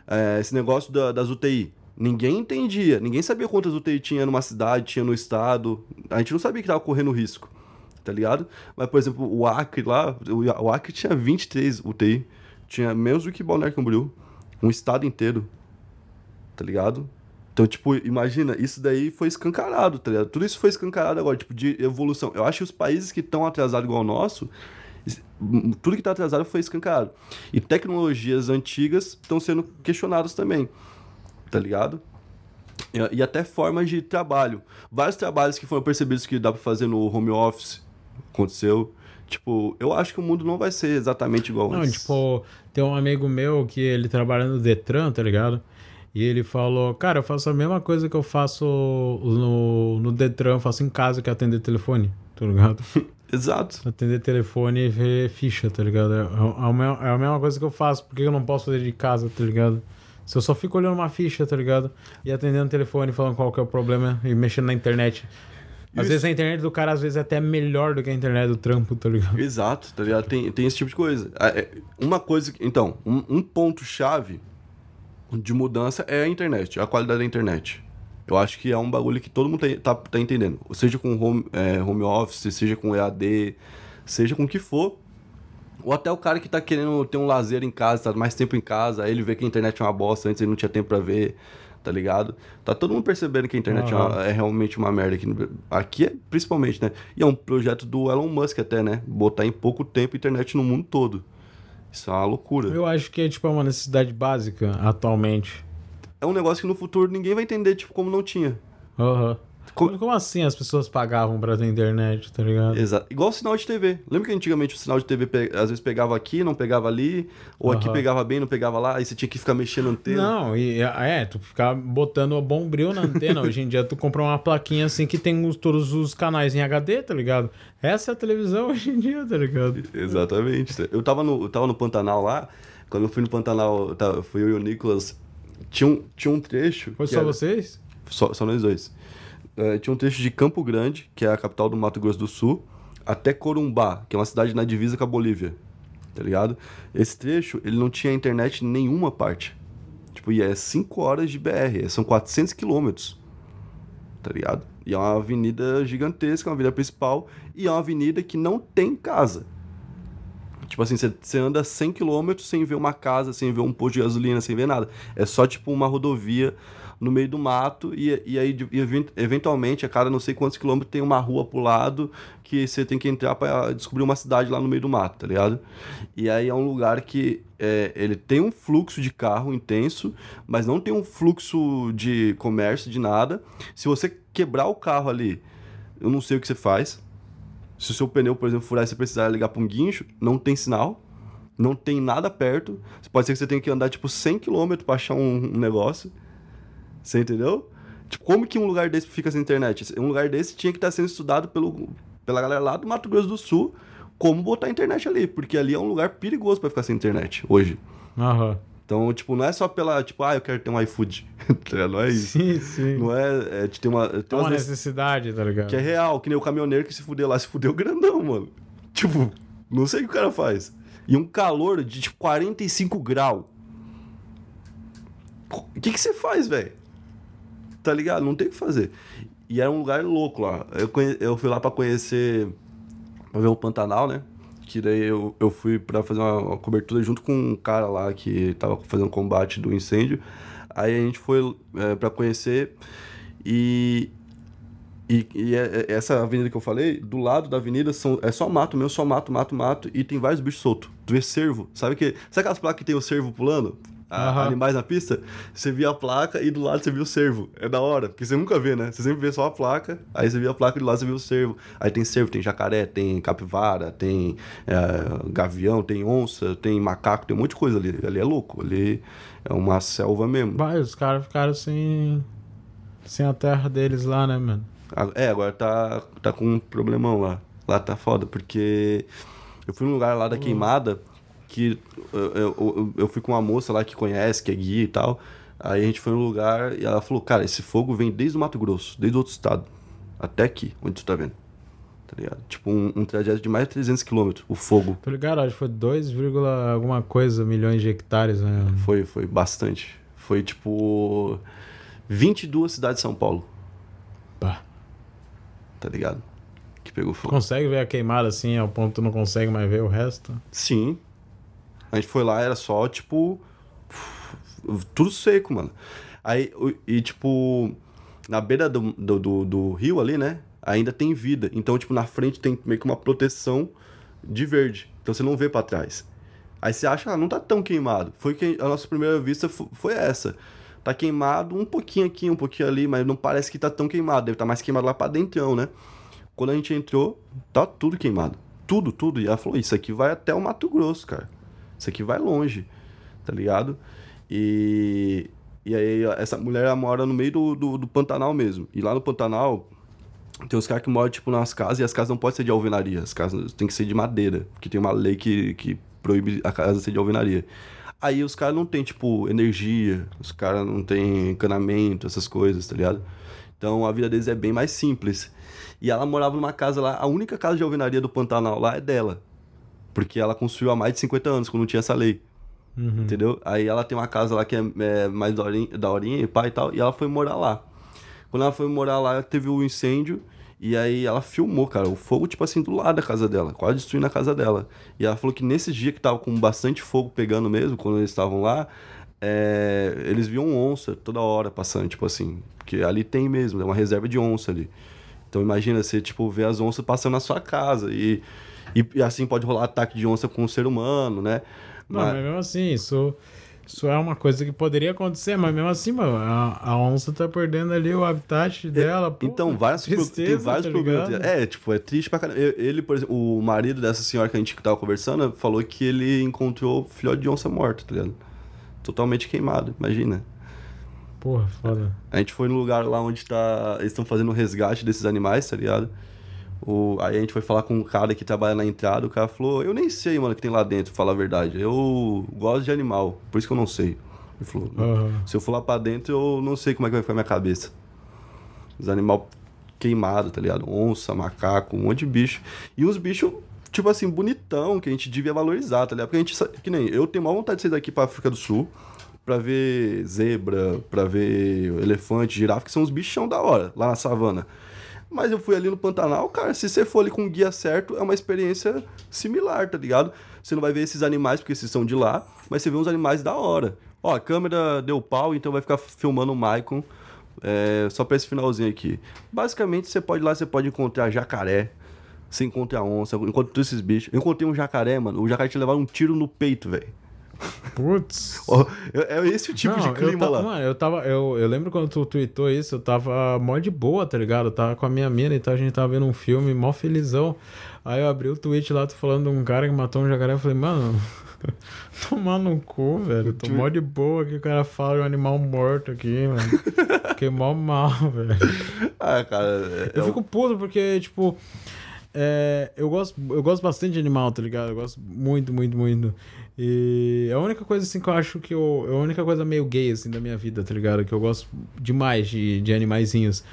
eh, esse negócio da- das UTI. Ninguém entendia, ninguém sabia quantas UTI tinha numa cidade, tinha no estado. A gente não sabia que tava correndo risco, tá ligado? Mas, por exemplo, o Acre lá, o Acre tinha 23 UTI. Tinha menos do que Balneário Camboriú. Um estado inteiro. Tá ligado? Então, tipo, imagina, isso daí foi escancarado, tá ligado? Tudo isso foi escancarado agora, tipo, de evolução. Eu acho que os países que estão atrasados igual o nosso, tudo que tá atrasado foi escancarado. E tecnologias antigas estão sendo questionadas também, tá ligado? E, e até formas de trabalho. Vários trabalhos que foram percebidos que dá pra fazer no home office, aconteceu. Tipo, eu acho que o mundo não vai ser exatamente igual Não, antes. tipo, tem um amigo meu que ele trabalha no Detran, tá ligado? E ele falou, cara, eu faço a mesma coisa que eu faço no, no Detran, eu faço em casa, que é atender telefone, tá ligado? Exato. atender telefone e ver ficha, tá ligado? É, é a mesma, é a mesma coisa que eu faço, porque eu não posso fazer de casa, tá ligado? Se eu só fico olhando uma ficha, tá ligado? E atendendo telefone, falando qual que é o problema e mexendo na internet. Às Isso. vezes a internet do cara, às vezes, é até melhor do que a internet do trampo, tá ligado? Exato, tá ligado? Tem, tem esse tipo de coisa. Ah, é, Uma coisa. Então, um, um ponto-chave de mudança é a internet, a qualidade da internet. Eu acho que é um bagulho que todo mundo tá, tá, tá entendendo. Seja com home, é, home office, seja com EAD, seja com o que for. Ou até o cara que tá querendo ter um lazer em casa, tá mais tempo em casa, aí ele vê que a internet é uma bosta, antes ele não tinha tempo pra ver, tá ligado? Tá todo mundo percebendo que a internet é, uma- é realmente uma merda aqui, aqui é principalmente, né? E é um projeto do Elon Musk até, né? Botar em pouco tempo a internet no mundo todo. Isso é uma loucura. Eu acho que é, tipo, uma necessidade básica atualmente. É um negócio que no futuro ninguém vai entender, tipo, como não tinha. Aham. Como- Como... Como assim as pessoas pagavam pra ter internet, tá ligado? Exato. Igual o sinal de TV. Lembra que antigamente o sinal de TV pe- às vezes pegava aqui, não pegava ali, ou aqui Aham. pegava bem, não pegava lá, aí você tinha que ficar mexendo a antena. Não, e é, tu ficar botando bombril na antena. Hoje em dia tu compra uma plaquinha assim que tem os- todos os canais em HD, tá ligado? Essa é a televisão hoje em dia, tá ligado? Exatamente. Eu tava no, eu tava no Pantanal lá, quando eu fui no Pantanal, tá, fui eu e o Nicolas, tinha um, tinha um trecho... Foi só era- vocês? Só, só nós dois. É, tinha um trecho de Campo Grande, que é a capital do Mato Grosso do Sul, até Corumbá, que é uma cidade na divisa com a Bolívia. Tá ligado? Esse trecho, ele não tinha internet em nenhuma parte. Tipo, e é 5 horas de BR, são 400 quilômetros. Tá ligado? E é uma avenida gigantesca, uma avenida principal, e é uma avenida que não tem casa. Tipo assim, você- anda 100 km sem ver uma casa, sem ver um posto de gasolina, sem ver nada. É só tipo uma rodovia no meio do mato e, e aí e event- eventualmente a cada não sei quantos quilômetros tem uma rua pro lado que você tem que entrar pra descobrir uma cidade lá no meio do mato, tá ligado? E aí é um lugar que é, ele tem um fluxo de carro intenso, mas não tem um fluxo de comércio, de nada. Se você quebrar o carro ali, eu não sei o que você faz. Se o seu pneu, por exemplo, furar e você precisar ligar para um guincho, não tem sinal, não tem nada perto. Pode ser que você tenha que andar tipo 100 km para achar um, um negócio. Você entendeu? Tipo, como que um lugar desse fica sem internet? Um lugar desse tinha que estar sendo estudado pelo, pela galera lá do Mato Grosso do Sul, como botar a internet ali, porque ali é um lugar perigoso para ficar sem internet hoje. Aham. Então, tipo, não é só pela, tipo, ah, eu quero ter um iFood. Tá não é isso. Sim, sim. Não é, é de ter uma. Tem É uma necessidade, tá ligado? que é real, que nem o caminhoneiro que se fudeu lá, se fudeu grandão, mano. Tipo, não sei o que o cara faz. E um calor de, tipo, 45 graus. O que que você faz, velho? Tá ligado? Não tem o que fazer. E era um lugar louco lá. Eu, conhe... eu fui lá pra conhecer. pra ver o Pantanal, né? Que daí eu, eu fui pra fazer uma, uma cobertura junto com um cara lá que tava fazendo combate do incêndio. Aí a gente foi é, pra conhecer e. E, e é- é- essa avenida que eu falei, do lado da avenida são, é só mato mesmo, só mato, mato, mato, e tem vários bichos soltos. Tu vê cervo, sabe que Sabe aquelas placas que tem o cervo pulando? A- Aham. Animais na pista? Você via a placa e do lado você via o cervo. É da hora, porque você nunca vê, né? Você sempre vê só a placa, aí você via a placa e do lado você via o cervo. Aí tem cervo, tem jacaré, tem capivara, tem é, gavião, tem onça, tem macaco, tem um monte de coisa ali. Ali é louco, ali é uma selva mesmo. Vai, os caras ficaram sem. sem a terra deles lá, né, mano? É, agora tá, tá com um problemão lá. Lá tá foda, porque eu fui num lugar lá da queimada que eu, eu, eu- fui com uma moça lá que conhece, que é guia e tal. Aí a gente foi num lugar e ela falou: Cara, esse fogo vem desde o Mato Grosso, desde outro estado, até aqui, onde tu tá vendo. Tá ligado? Tipo, um, um trajeto de mais de 300 quilômetros, o fogo. Tô ligado, acho que foi 2, vírgula alguma coisa milhões de hectares, né? Foi, foi bastante. Foi tipo 22 cidades de São Paulo, Pá. tá ligado? Que pegou fogo. Consegue ver a queimada assim, ao ponto que tu não consegue mais ver o resto? Sim. A gente foi lá, era só, tipo. Tudo seco, mano. Aí, e tipo, na beira do, do, do, do rio ali, né? Ainda tem vida. Então, tipo, na frente tem meio que uma proteção de verde. Então você não vê pra trás. Aí você acha, ah, não tá tão queimado. Foi que a nossa primeira vista fo- foi essa. Tá queimado um pouquinho aqui, um pouquinho ali, mas não parece que tá tão queimado. Deve estar mais queimado lá pra dentro, né? Quando a gente entrou, tá tudo queimado. Tudo, tudo. E ela falou, isso aqui vai até o Mato Grosso, cara. Isso aqui vai longe, tá ligado? E, e aí essa mulher ela mora no meio do, do, do Pantanal mesmo. E lá no Pantanal tem uns caras que moram, tipo, nas casas, e as casas não podem ser de alvenaria. As casas tem que ser de madeira, porque tem uma lei que, que proíbe a casa ser de alvenaria. Aí os caras não tem, tipo, energia, os caras não tem encanamento, essas coisas, tá ligado? Então a vida deles é bem mais simples. E ela morava numa casa lá, a única casa de alvenaria do Pantanal lá é dela. Porque ela construiu há mais de 50 anos, quando não tinha essa lei. Uhum. Entendeu? Aí ela tem uma casa lá que é, é mais daorinha, daorinha e pai e tal, e ela foi morar lá. Quando ela foi morar lá, teve o incêndio, e aí ela filmou, cara, o fogo, tipo assim, do lado da casa dela, quase destruindo a casa dela. E ela falou que nesse dia que tava com bastante fogo pegando mesmo, quando eles estavam lá, é, eles viam onça toda hora passando, tipo assim, porque ali tem mesmo, é uma reserva de onça ali. Então imagina você, tipo, ver as onças passando na sua casa, e, e, e assim pode rolar ataque de onça com o ser humano, né? Não, mas mesmo assim, isso, isso é uma coisa que poderia acontecer, mas mesmo assim, mano, a, a onça tá perdendo ali o habitat dela. pô, Então, vários, pro- tristeza, tem vários tá problemas. É, tipo, é triste pra caramba. Ele, por exemplo, o marido dessa senhora que a gente tava conversando falou que ele encontrou filhote de onça morta, tá ligado? Totalmente queimado, imagina. Porra, foda. A gente foi no lugar lá onde tá. Eles estão fazendo o resgate desses animais, tá ligado? O, aí a gente foi falar com um cara que trabalha na entrada, o cara falou, eu nem sei, mano, o que tem lá dentro, falar a verdade. Eu gosto de animal, por isso que eu não sei. Ele falou, Aham. se eu for lá pra dentro, eu não sei como é que vai ficar minha cabeça. Os animais queimados, tá ligado? Onça, macaco, um monte de bicho. E uns bichos, tipo assim, bonitão, que a gente devia valorizar, tá ligado? Porque a gente, que nem eu tenho maior vontade de sair daqui pra África do Sul pra ver zebra, pra ver elefante, girafa, que são uns bichão da hora, lá na savana. Mas eu fui ali no Pantanal, cara, se você for ali com o guia certo, é uma experiência similar, tá ligado? Você não vai ver esses animais, porque esses são de lá, mas você vê uns animais da hora. Ó, a câmera deu pau, então vai ficar filmando o Maicon é, só pra esse finalzinho aqui. Basicamente, você pode ir lá, você pode encontrar jacaré, você encontra onça, encontra todos esses bichos. Eu encontrei um jacaré, mano, o jacaré tinha levado um tiro no peito, velho. Putz. É é esse o tipo Não, de clima eu tava, lá. Mano, eu tava. Eu, eu lembro quando tu tweetou isso, eu tava mó de boa, tá ligado? Eu tava com a minha mina e tal, a gente tava vendo um filme, mó felizão. Aí eu abri o tweet lá, tu falando de um cara que matou um jacaré. Eu falei, mano, tomar no cu, velho. Tô mó de boa que o cara fala de um animal morto aqui, mano. Fiquei mó mal, velho. Ah, cara. é- Eu é fico puto porque, tipo. É, eu, gosto, eu gosto bastante de animal, tá ligado? Eu gosto muito, muito, muito. E é a única coisa, assim, que eu acho que eu. É a única coisa meio gay, assim, da minha vida, tá ligado? Que eu gosto demais de, de animaizinhos.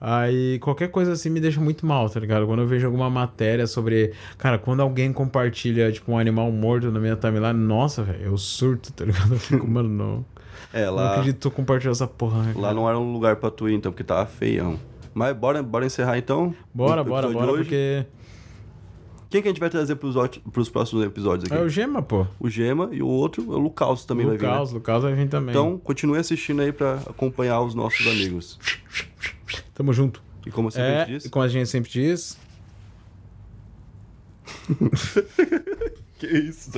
Aí qualquer coisa assim me deixa muito mal, tá ligado? Quando eu vejo alguma matéria sobre. Cara, quando alguém compartilha, tipo, um animal morto na minha timeline, nossa, velho, eu surto, tá ligado? Eu fico, mano, não. É, Não lá, acredito que tu compartilhou essa porra, né, lá não era um lugar pra tu ir, então, porque tava feião. Mas bora, bora encerrar então. Bora, bora, bora, porque. Quem que a gente vai trazer pros, pros próximos episódios aqui? É o Gema, pô. O Gema e o outro, o Lucas também vai vir. Lucas, né? Lucas vai vir também. Então, continue assistindo aí pra acompanhar os nossos amigos. Tamo junto. E como sempre É, disse. e como a gente sempre diz. Que isso?